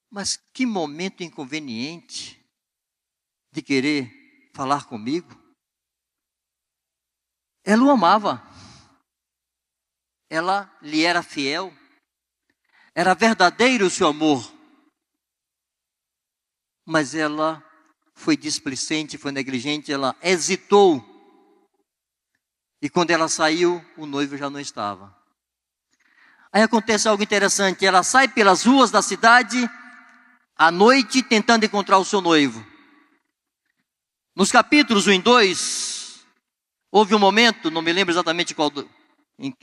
Mas que momento inconveniente de querer falar comigo. Ela o amava. Ela lhe era fiel. Era verdadeiro o seu amor. Mas ela foi displicente, foi negligente, ela hesitou. E quando ela saiu, o noivo já não estava. Aí acontece algo interessante, ela sai pelas ruas da cidade à noite tentando encontrar o seu noivo. Nos capítulos 1 e 2, houve um momento, não me lembro exatamente qual,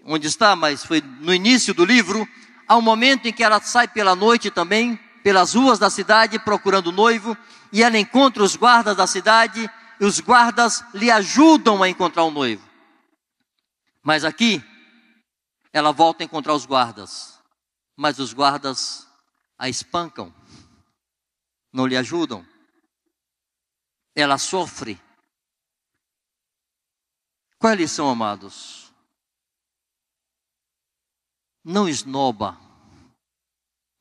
onde está, mas foi no início do livro, há um momento em que ela sai pela noite também, pelas ruas da cidade procurando o noivo, e ela encontra os guardas da cidade, e os guardas lhe ajudam a encontrar o noivo. Mas aqui, ela volta a encontrar os guardas, mas os guardas a espancam, não lhe ajudam. Ela sofre. Qual é a lição, amados? Não esnoba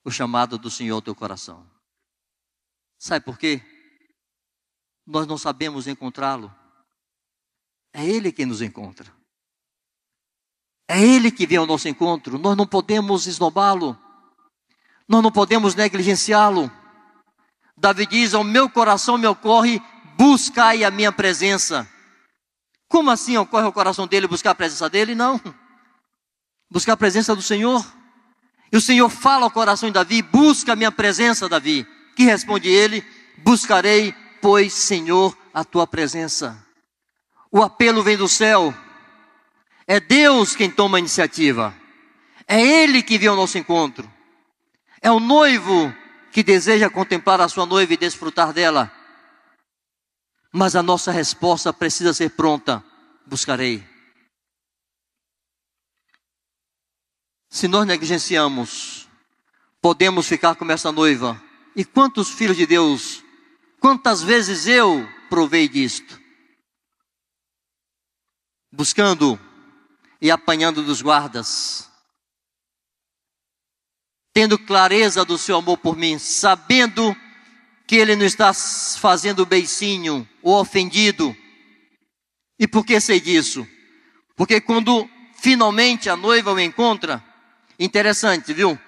o chamado do Senhor ao teu coração. Sabe por quê? nós não sabemos encontrá-lo. É Ele quem nos encontra. É Ele que vem ao nosso encontro. Nós não podemos esnobá-lo. Nós não podemos negligenciá-lo. Davi diz: Ao meu coração me ocorre, buscai a minha presença. Como assim ocorre ao coração dele buscar a presença dele? Não. Buscar a presença do Senhor. E o Senhor fala ao coração de Davi: Busca a minha presença, Davi. Que responde ele: Buscarei, pois, Senhor, a tua presença. O apelo vem do céu. É Deus quem toma a iniciativa. É Ele que vem ao nosso encontro. É o noivo que deseja contemplar a sua noiva e desfrutar dela. Mas a nossa resposta precisa ser pronta: buscarei. Se nós negligenciamos, podemos ficar como essa noiva. E quantos filhos de Deus, quantas vezes eu provei disto? Buscando e apanhando dos guardas, tendo clareza do seu amor por mim, sabendo que ele não está fazendo beicinho ou ofendido. E por que sei disso? Porque quando finalmente a noiva o encontra, interessante, viu?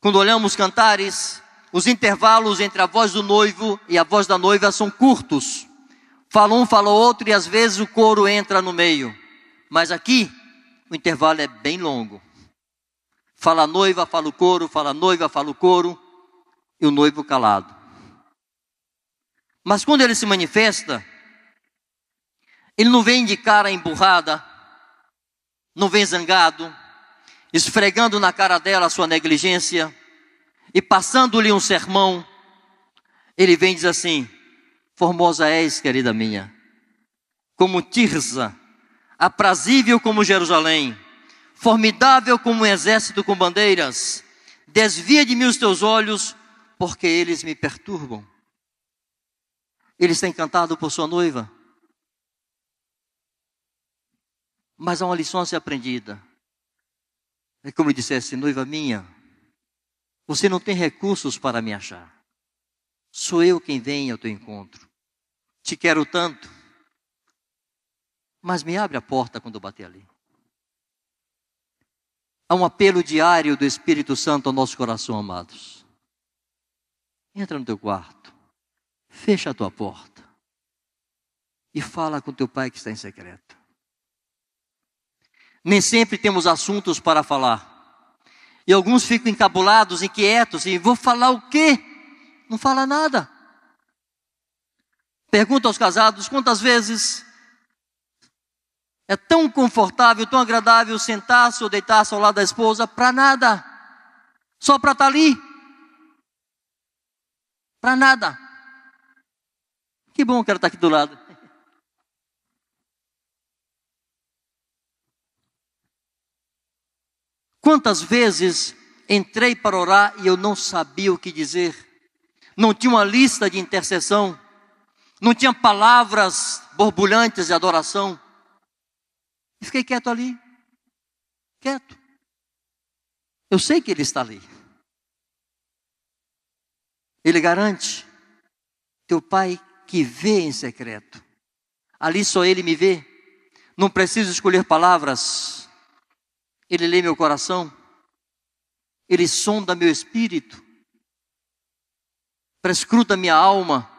Quando olhamos cantares, os intervalos entre a voz do noivo e a voz da noiva são curtos. Fala um, fala outro e às vezes o coro entra no meio. Mas aqui o intervalo é bem longo. Fala a noiva, fala o coro, fala a noiva, fala o coro e o noivo calado. Mas quando ele se manifesta, ele não vem de cara emburrada, não vem zangado, esfregando na cara dela a sua negligência e passando-lhe um sermão. Ele vem e diz assim: Formosa és, querida minha, como Tirza, aprazível como Jerusalém, formidável como um exército com bandeiras. Desvia de mim os teus olhos, porque eles me perturbam. Ele está encantado por sua noiva. Mas há uma lição a ser aprendida. É como dissesse, noiva minha, você não tem recursos para me achar. Sou eu quem vem ao teu encontro. Te quero tanto. Mas me abre a porta quando eu bater ali. Há um apelo diário do Espírito Santo ao nosso coração, amados. Entra no teu quarto. Fecha a tua porta e fala com teu pai que está em secreto. Nem sempre temos assuntos para falar. E alguns ficam encabulados, inquietos, e vou falar o quê? Não fala nada. Pergunta aos casados quantas vezes é tão confortável, tão agradável sentar-se ou deitar-se ao lado da esposa para nada, só para estar tá ali, para nada. Que bom que ela está aqui do lado. Quantas vezes entrei para orar e eu não sabia o que dizer, não tinha uma lista de intercessão, não tinha palavras borbulhantes de adoração, e fiquei quieto ali, quieto. Eu sei que Ele está ali. Ele garante, teu Pai que vê em secreto. Ali só Ele me vê. Não preciso escolher palavras. Ele lê meu coração. Ele sonda meu espírito. Prescruta minha alma.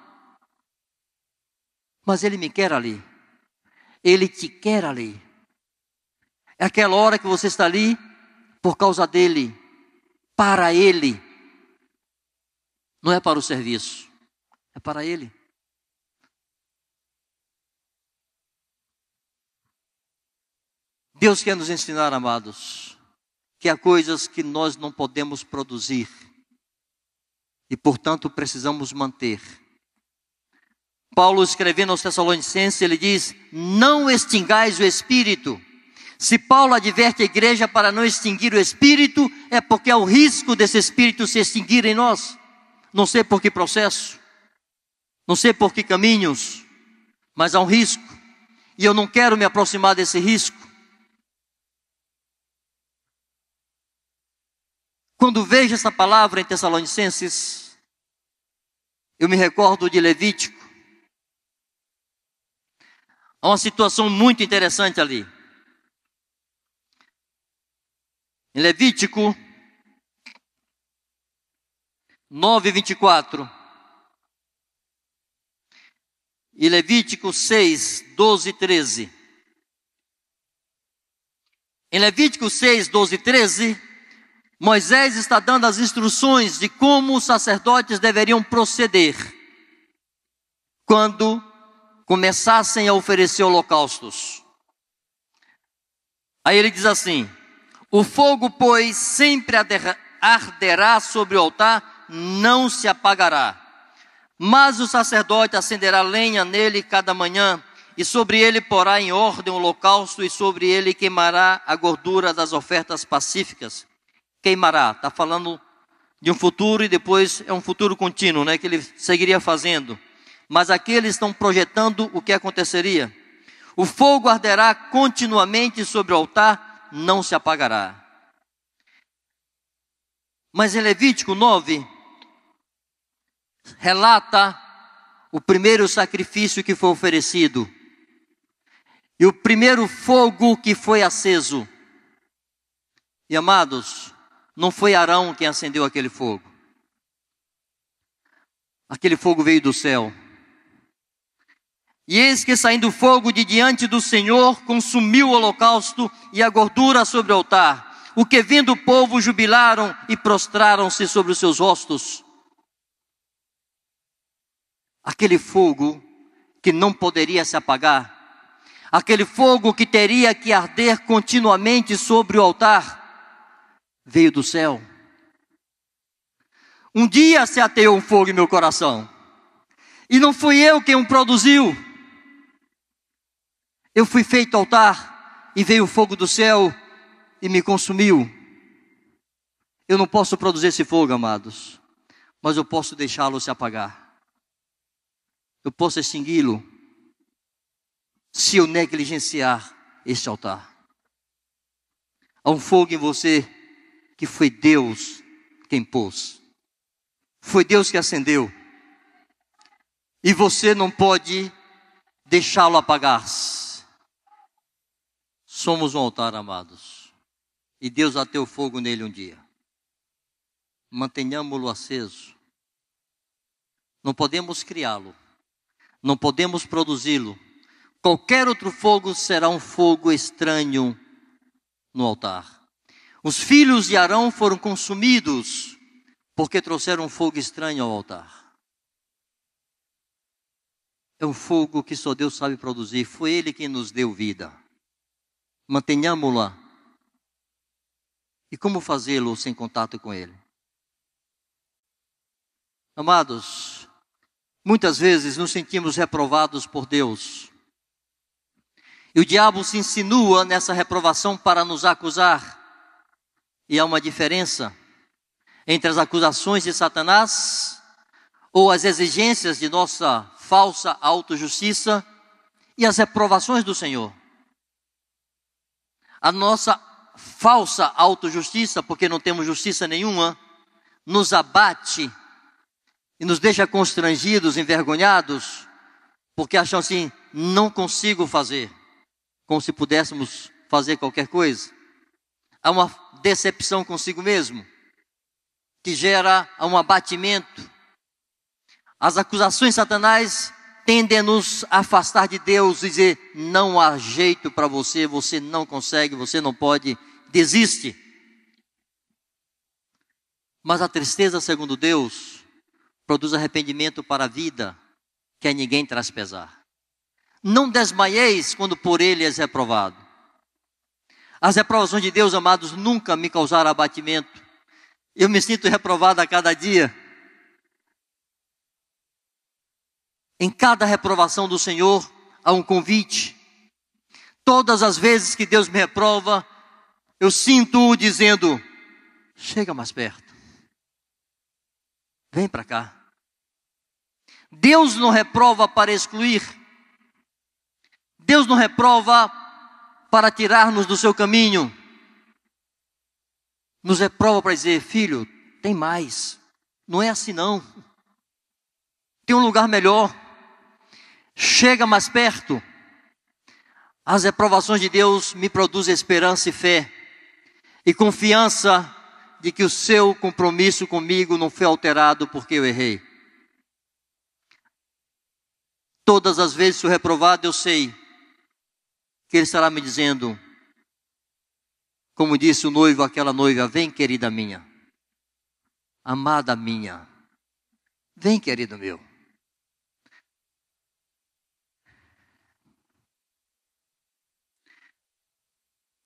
Mas Ele me quer ali. Ele te quer ali. É aquela hora que você está ali por causa dele, para Ele. Não é para o serviço, é para Ele. Deus quer nos ensinar, amados, que há coisas que nós não podemos produzir e, portanto, precisamos manter. Paulo, escrevendo aos Tessalonicenses, ele diz: Não extingais o espírito. Se Paulo adverte a igreja para não extinguir o espírito, é porque há o risco desse espírito se extinguir em nós. Não sei por que processo, não sei por que caminhos, mas há um risco. E eu não quero me aproximar desse risco. Quando vejo essa palavra em Tessalonicenses, eu me recordo de Levítico, Há uma situação muito interessante ali. Em Levítico 9, 24. E Levítico 6, 12 e 13. Em Levítico 6, 12 e 13, Moisés está dando as instruções de como os sacerdotes deveriam proceder quando começassem a oferecer holocaustos. Aí ele diz assim: O fogo, pois, sempre arderá sobre o altar, não se apagará. Mas o sacerdote acenderá lenha nele cada manhã, e sobre ele porá em ordem o holocausto, e sobre ele queimará a gordura das ofertas pacíficas queimará. Está falando de um futuro e depois é um futuro contínuo, né? Que ele seguiria fazendo. Mas aqui eles estão projetando o que aconteceria. O fogo arderá continuamente sobre o altar, não se apagará. Mas em Levítico 9, relata o primeiro sacrifício que foi oferecido e o primeiro fogo que foi aceso. E amados, não foi Arão quem acendeu aquele fogo. Aquele fogo veio do céu. E eis que saindo fogo de diante do Senhor, consumiu o holocausto e a gordura sobre o altar. O que vendo o povo jubilaram e prostraram-se sobre os seus rostos. Aquele fogo que não poderia se apagar, aquele fogo que teria que arder continuamente sobre o altar, veio do céu. Um dia se ateou um fogo em meu coração. E não fui eu quem o produziu. Eu fui feito altar e veio o fogo do céu e me consumiu. Eu não posso produzir esse fogo, amados, mas eu posso deixá-lo se apagar. Eu posso extingui-lo se eu negligenciar este altar. Há um fogo em você que foi Deus quem pôs. Foi Deus que acendeu. E você não pode deixá-lo apagar-se. Somos um altar, amados. E Deus ateu fogo nele um dia. Mantenhamos-lo aceso. Não podemos criá-lo. Não podemos produzi-lo. Qualquer outro fogo será um fogo estranho no altar. Os filhos de Arão foram consumidos porque trouxeram um fogo estranho ao altar. É um fogo que só Deus sabe produzir. Foi Ele quem nos deu vida. Mantenhamos-la. E como fazê-lo sem contato com Ele? Amados, muitas vezes nos sentimos reprovados por Deus. E o diabo se insinua nessa reprovação para nos acusar. E há uma diferença entre as acusações de Satanás ou as exigências de nossa falsa autojustiça e as reprovações do Senhor. A nossa falsa autojustiça, porque não temos justiça nenhuma, nos abate e nos deixa constrangidos, envergonhados, porque acham assim: não consigo fazer, como se pudéssemos fazer qualquer coisa. Há uma decepção consigo mesmo, que gera um abatimento. As acusações satanás tendem a nos afastar de Deus e dizer: não há jeito para você, você não consegue, você não pode, desiste. Mas a tristeza, segundo Deus, produz arrependimento para a vida, que a ninguém traz pesar. Não desmaieis quando por ele és reprovado. As reprovações de Deus, amados, nunca me causaram abatimento. Eu me sinto reprovado a cada dia. Em cada reprovação do Senhor há um convite. Todas as vezes que Deus me reprova, eu sinto-o dizendo: chega mais perto. Vem para cá. Deus não reprova para excluir. Deus não reprova para tirar-nos do seu caminho. Nos é prova para dizer, filho, tem mais. Não é assim não. Tem um lugar melhor. Chega mais perto. As reprovações de Deus me produzem esperança e fé, e confiança de que o seu compromisso comigo não foi alterado porque eu errei. Todas as vezes sou reprovado, eu sei que Ele estará me dizendo, como disse o noivo àquela noiva: Vem, querida minha, amada minha, vem, querido meu.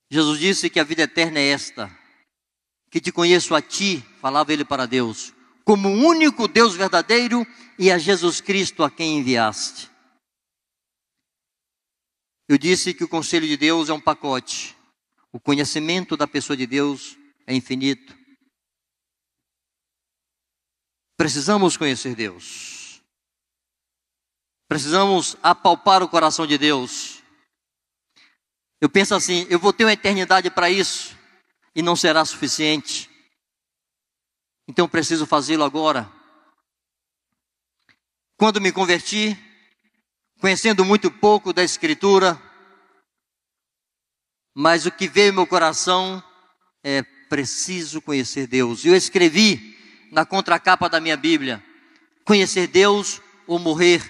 Jesus disse que a vida eterna é esta: que te conheço a ti, falava ele para Deus, como o único Deus verdadeiro e a Jesus Cristo a quem enviaste. Eu disse que o conselho de Deus é um pacote. O conhecimento da pessoa de Deus é infinito. Precisamos conhecer Deus. Precisamos apalpar o coração de Deus. Eu penso assim, eu vou ter uma eternidade para isso e não será suficiente. Então preciso fazê-lo agora. Quando me converti, conhecendo muito pouco da Escritura, mas o que veio no meu coração é preciso conhecer Deus. Eu escrevi na contracapa da minha Bíblia: conhecer Deus ou morrer,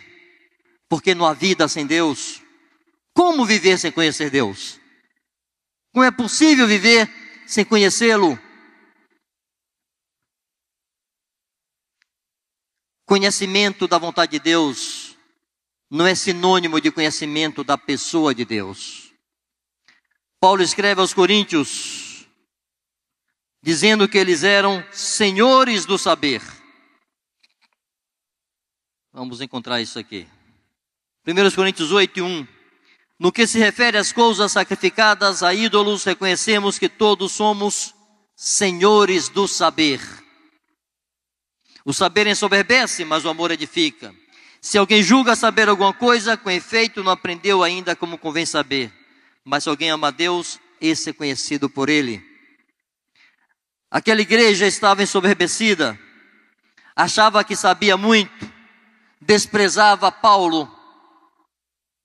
porque não há vida sem Deus. Como viver sem conhecer Deus? Como é possível viver sem conhecê-lo? Conhecimento da vontade de Deus não é sinônimo de conhecimento da pessoa de Deus. Paulo escreve aos Coríntios, dizendo que eles eram senhores do saber. Vamos encontrar isso aqui. 1 Coríntios 8 e 1. No que se refere às coisas sacrificadas a ídolos, reconhecemos que todos somos senhores do saber. O saber ensoberbece, mas o amor edifica. Se alguém julga saber alguma coisa, com efeito não aprendeu ainda como convém saber. Mas se alguém ama a Deus, esse é conhecido por ele. Aquela igreja estava ensoberbecida, achava que sabia muito, desprezava Paulo,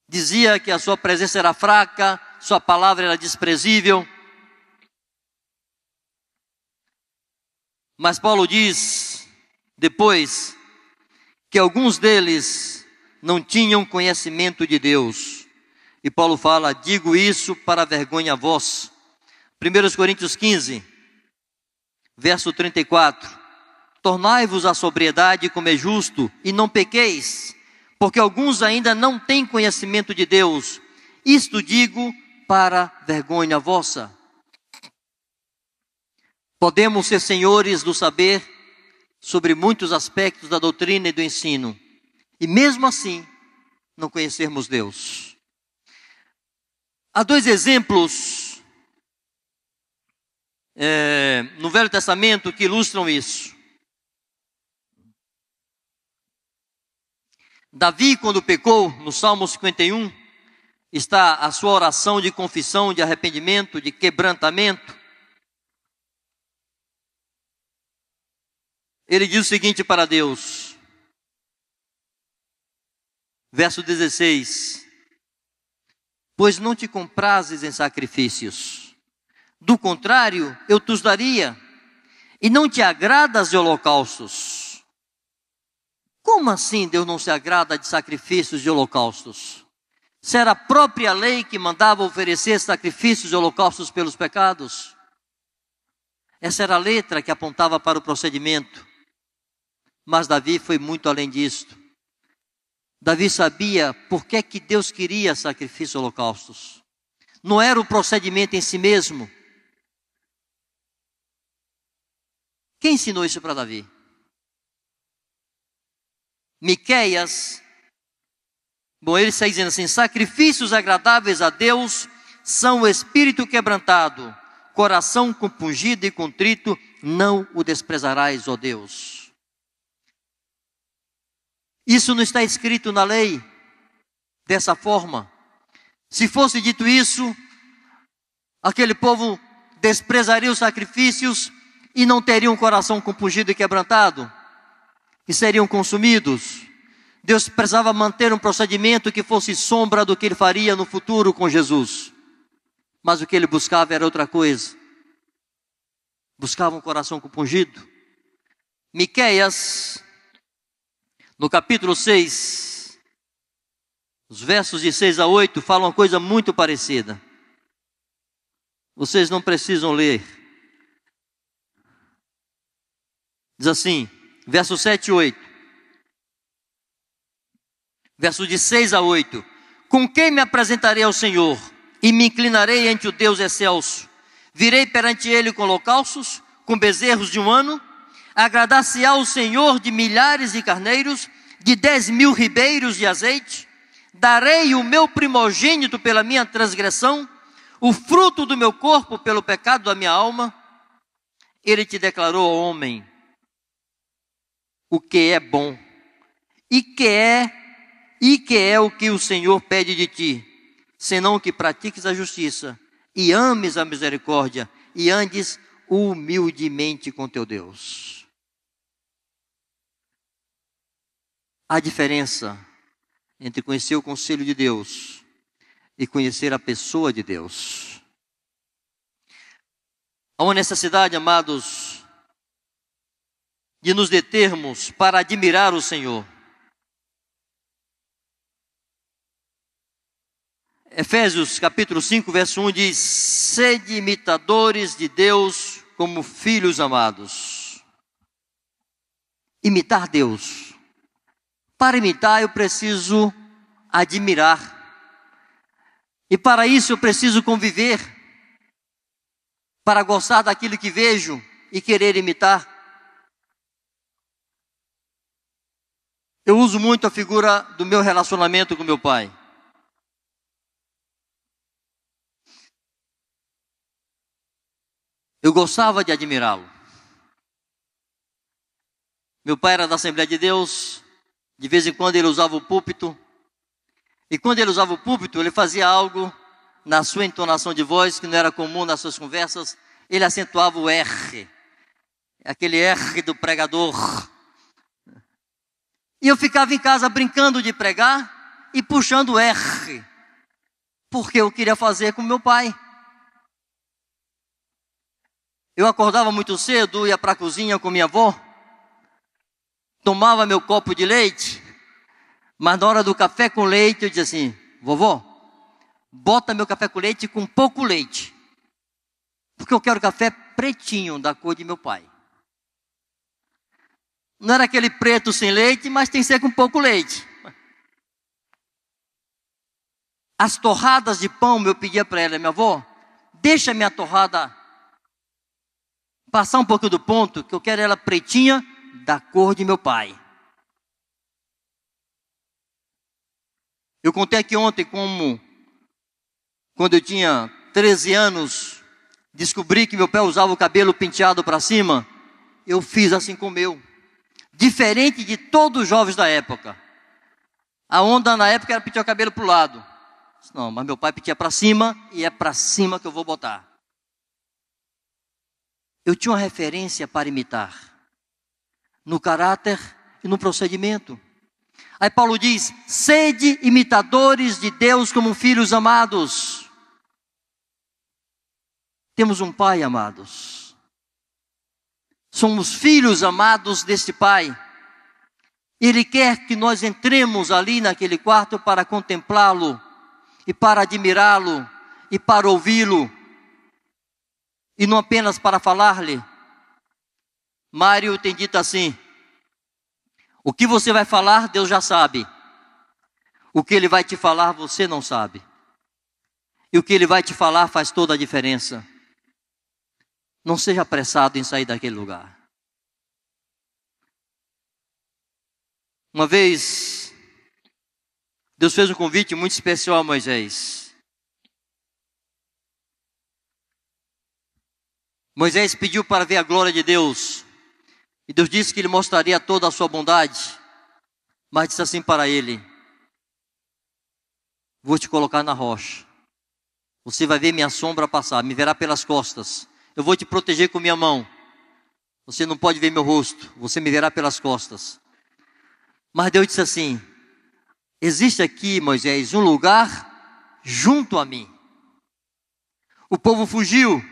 dizia que a sua presença era fraca, sua palavra era desprezível. Mas Paulo diz, depois, que alguns deles não tinham conhecimento de Deus. E Paulo fala: digo isso para vergonha vós. 1 Coríntios 15, verso 34. Tornai-vos a sobriedade como é justo, e não pequeis, porque alguns ainda não têm conhecimento de Deus. Isto digo para vergonha vossa. Podemos ser senhores do saber sobre muitos aspectos da doutrina e do ensino, e mesmo assim não conhecermos Deus. Há dois exemplos é, no Velho Testamento que ilustram isso. Davi, quando pecou, no Salmo 51, está a sua oração de confissão, de arrependimento, de quebrantamento. Ele diz o seguinte para Deus, verso 16: Pois não te comprases em sacrifícios, do contrário, eu te os daria, e não te agradas de holocaustos. Como assim Deus não se agrada de sacrifícios de holocaustos? Se era a própria lei que mandava oferecer sacrifícios e holocaustos pelos pecados? Essa era a letra que apontava para o procedimento. Mas Davi foi muito além disto. Davi sabia por que, que Deus queria sacrifícios e holocaustos. Não era o procedimento em si mesmo. Quem ensinou isso para Davi? Miqueias, bom, ele está dizendo assim: sacrifícios agradáveis a Deus são o espírito quebrantado, coração compungido e contrito, não o desprezarás, ó Deus. Isso não está escrito na lei dessa forma. Se fosse dito isso, aquele povo desprezaria os sacrifícios e não teria um coração compungido e quebrantado, e seriam consumidos. Deus precisava manter um procedimento que fosse sombra do que ele faria no futuro com Jesus. Mas o que ele buscava era outra coisa. Buscava um coração compungido. Miqueias, no capítulo 6, os versos de 6 a 8 falam uma coisa muito parecida. Vocês não precisam ler. Diz assim, versos 7 e 8 versos de 6 a 8. Com quem me apresentarei ao Senhor e me inclinarei ante o Deus excelso? Virei perante ele com holocaustos, com bezerros de um ano? Agradar-se-á o Senhor de milhares de carneiros, de dez mil ribeiros de azeite? Darei o meu primogênito pela minha transgressão, o fruto do meu corpo pelo pecado da minha alma? Ele te declarou, homem, o que é bom e que é e que é o que o Senhor pede de ti, senão que pratiques a justiça e ames a misericórdia e andes humildemente com teu Deus. A diferença entre conhecer o conselho de Deus e conhecer a pessoa de Deus. Há uma necessidade, amados, de nos determos para admirar o Senhor. Efésios capítulo 5, verso 1 diz: Sede imitadores de Deus como filhos amados. Imitar Deus. Para imitar, eu preciso admirar. E para isso eu preciso conviver. Para gostar daquilo que vejo e querer imitar. Eu uso muito a figura do meu relacionamento com meu pai. Eu gostava de admirá-lo. Meu pai era da Assembleia de Deus, de vez em quando ele usava o púlpito, e quando ele usava o púlpito, ele fazia algo na sua entonação de voz que não era comum nas suas conversas, ele acentuava o R, aquele R do pregador. E eu ficava em casa brincando de pregar e puxando o R, porque eu queria fazer com meu pai. Eu acordava muito cedo, ia para a cozinha com minha avó, tomava meu copo de leite, mas na hora do café com leite eu dizia assim: vovó, bota meu café com leite com pouco leite, porque eu quero café pretinho, da cor de meu pai. Não era aquele preto sem leite, mas tem que ser com pouco leite. As torradas de pão, eu pedia para ela, minha avó, deixa minha torrada passar um pouco do ponto, que eu quero ela pretinha, da cor de meu pai. Eu contei aqui ontem como, quando eu tinha 13 anos, descobri que meu pé usava o cabelo penteado para cima, eu fiz assim com o meu. Diferente de todos os jovens da época. A onda na época era pentear o cabelo para o lado. Não, mas meu pai penteia para cima e é para cima que eu vou botar eu tinha uma referência para imitar, no caráter e no procedimento. Aí Paulo diz: sede imitadores de Deus como filhos amados. Temos um Pai, amados. Somos filhos amados deste Pai. Ele quer que nós entremos ali naquele quarto para contemplá-lo, e para admirá-lo, e para ouvi-lo, e não apenas para falar-lhe. Mário tem dito assim: o que você vai falar, Deus já sabe. O que ele vai te falar, você não sabe. E o que ele vai te falar faz toda a diferença. Não seja apressado em sair daquele lugar. Uma vez, Deus fez um convite muito especial a Moisés. Moisés pediu para ver a glória de Deus. E Deus disse que ele mostraria toda a sua bondade. Mas disse assim para ele: Vou te colocar na rocha. Você vai ver minha sombra passar, me verá pelas costas. Eu vou te proteger com minha mão. Você não pode ver meu rosto, você me verá pelas costas. Mas Deus disse assim: Existe aqui, Moisés, um lugar junto a mim. O povo fugiu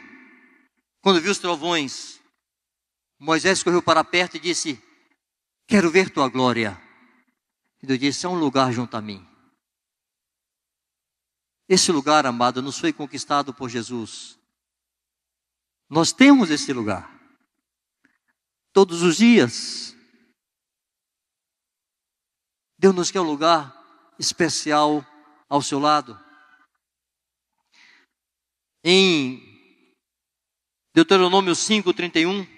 quando viu os trovões. Moisés correu para perto e disse: Quero ver tua glória. E Deus disse: É um lugar junto a mim. Esse lugar, amado, nos foi conquistado por Jesus. Nós temos esse lugar. Todos os dias. Deus nos quer um lugar especial ao seu lado. Em Deuteronômio 5:31,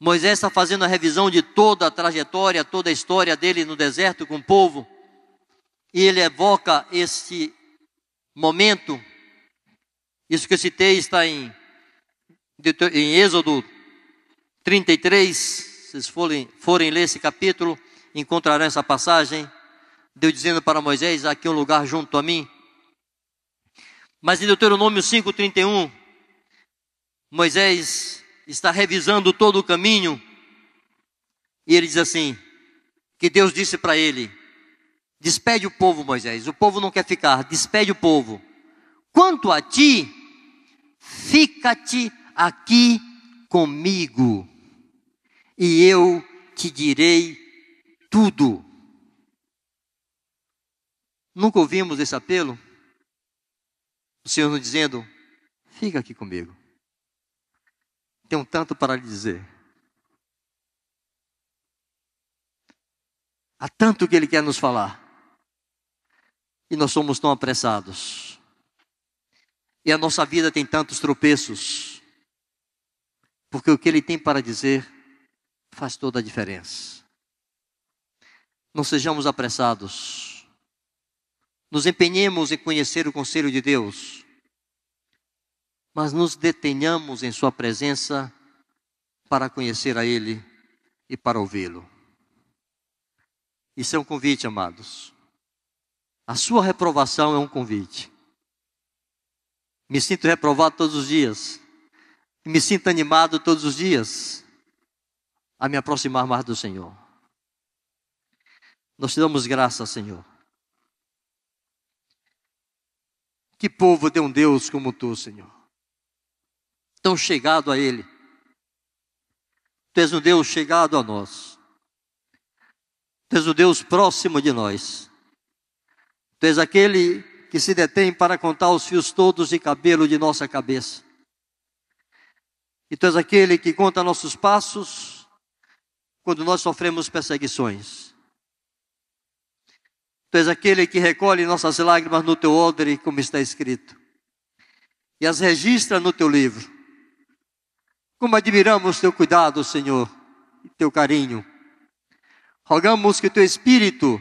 Moisés está fazendo a revisão de toda a trajetória, toda a história dele no deserto com o povo, e ele evoca este momento. Isso que eu citei está em, em Êxodo 33. Se vocês forem, forem ler esse capítulo, encontrarão essa passagem. Deus dizendo para Moisés: aqui um lugar junto a mim. Mas em Deuteronômio 5,31, Moisés está revisando todo o caminho e ele diz assim: que Deus disse para ele: despede o povo, Moisés. O povo não quer ficar, despede o povo. Quanto a ti, fica-te aqui comigo, e eu te direi tudo. Nunca ouvimos esse apelo? O Senhor nos dizendo: fica aqui comigo. Tem um tanto para lhe dizer. Há tanto que Ele quer nos falar. E nós somos tão apressados. E a nossa vida tem tantos tropeços. Porque o que Ele tem para dizer faz toda a diferença. Não sejamos apressados. Nos empenhemos em conhecer o conselho de Deus. Mas nos detenhamos em Sua presença para conhecer a Ele e para ouvi-lo. Isso é um convite, amados. A sua reprovação é um convite. Me sinto reprovado todos os dias. Me sinto animado todos os dias a me aproximar mais do Senhor. Nós te damos graça, Senhor. Que povo de um Deus como tu, Senhor. Tão chegado a Ele. Tu és um Deus chegado a nós. Tu és o um Deus próximo de nós. Tu és aquele que se detém para contar os fios todos de cabelo de nossa cabeça. E tu és aquele que conta nossos passos quando nós sofremos perseguições. Tu és aquele que recolhe nossas lágrimas no teu odre, como está escrito, e as registra no teu livro. Como admiramos teu cuidado, Senhor, e teu carinho. Rogamos que teu espírito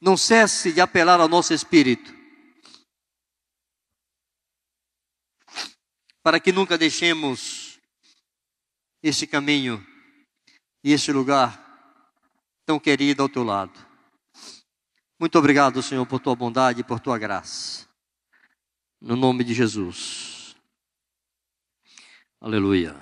não cesse de apelar ao nosso espírito, para que nunca deixemos este caminho e este lugar tão querido ao teu lado. Muito obrigado, Senhor, por tua bondade e por tua graça. No nome de Jesus. Aleluia.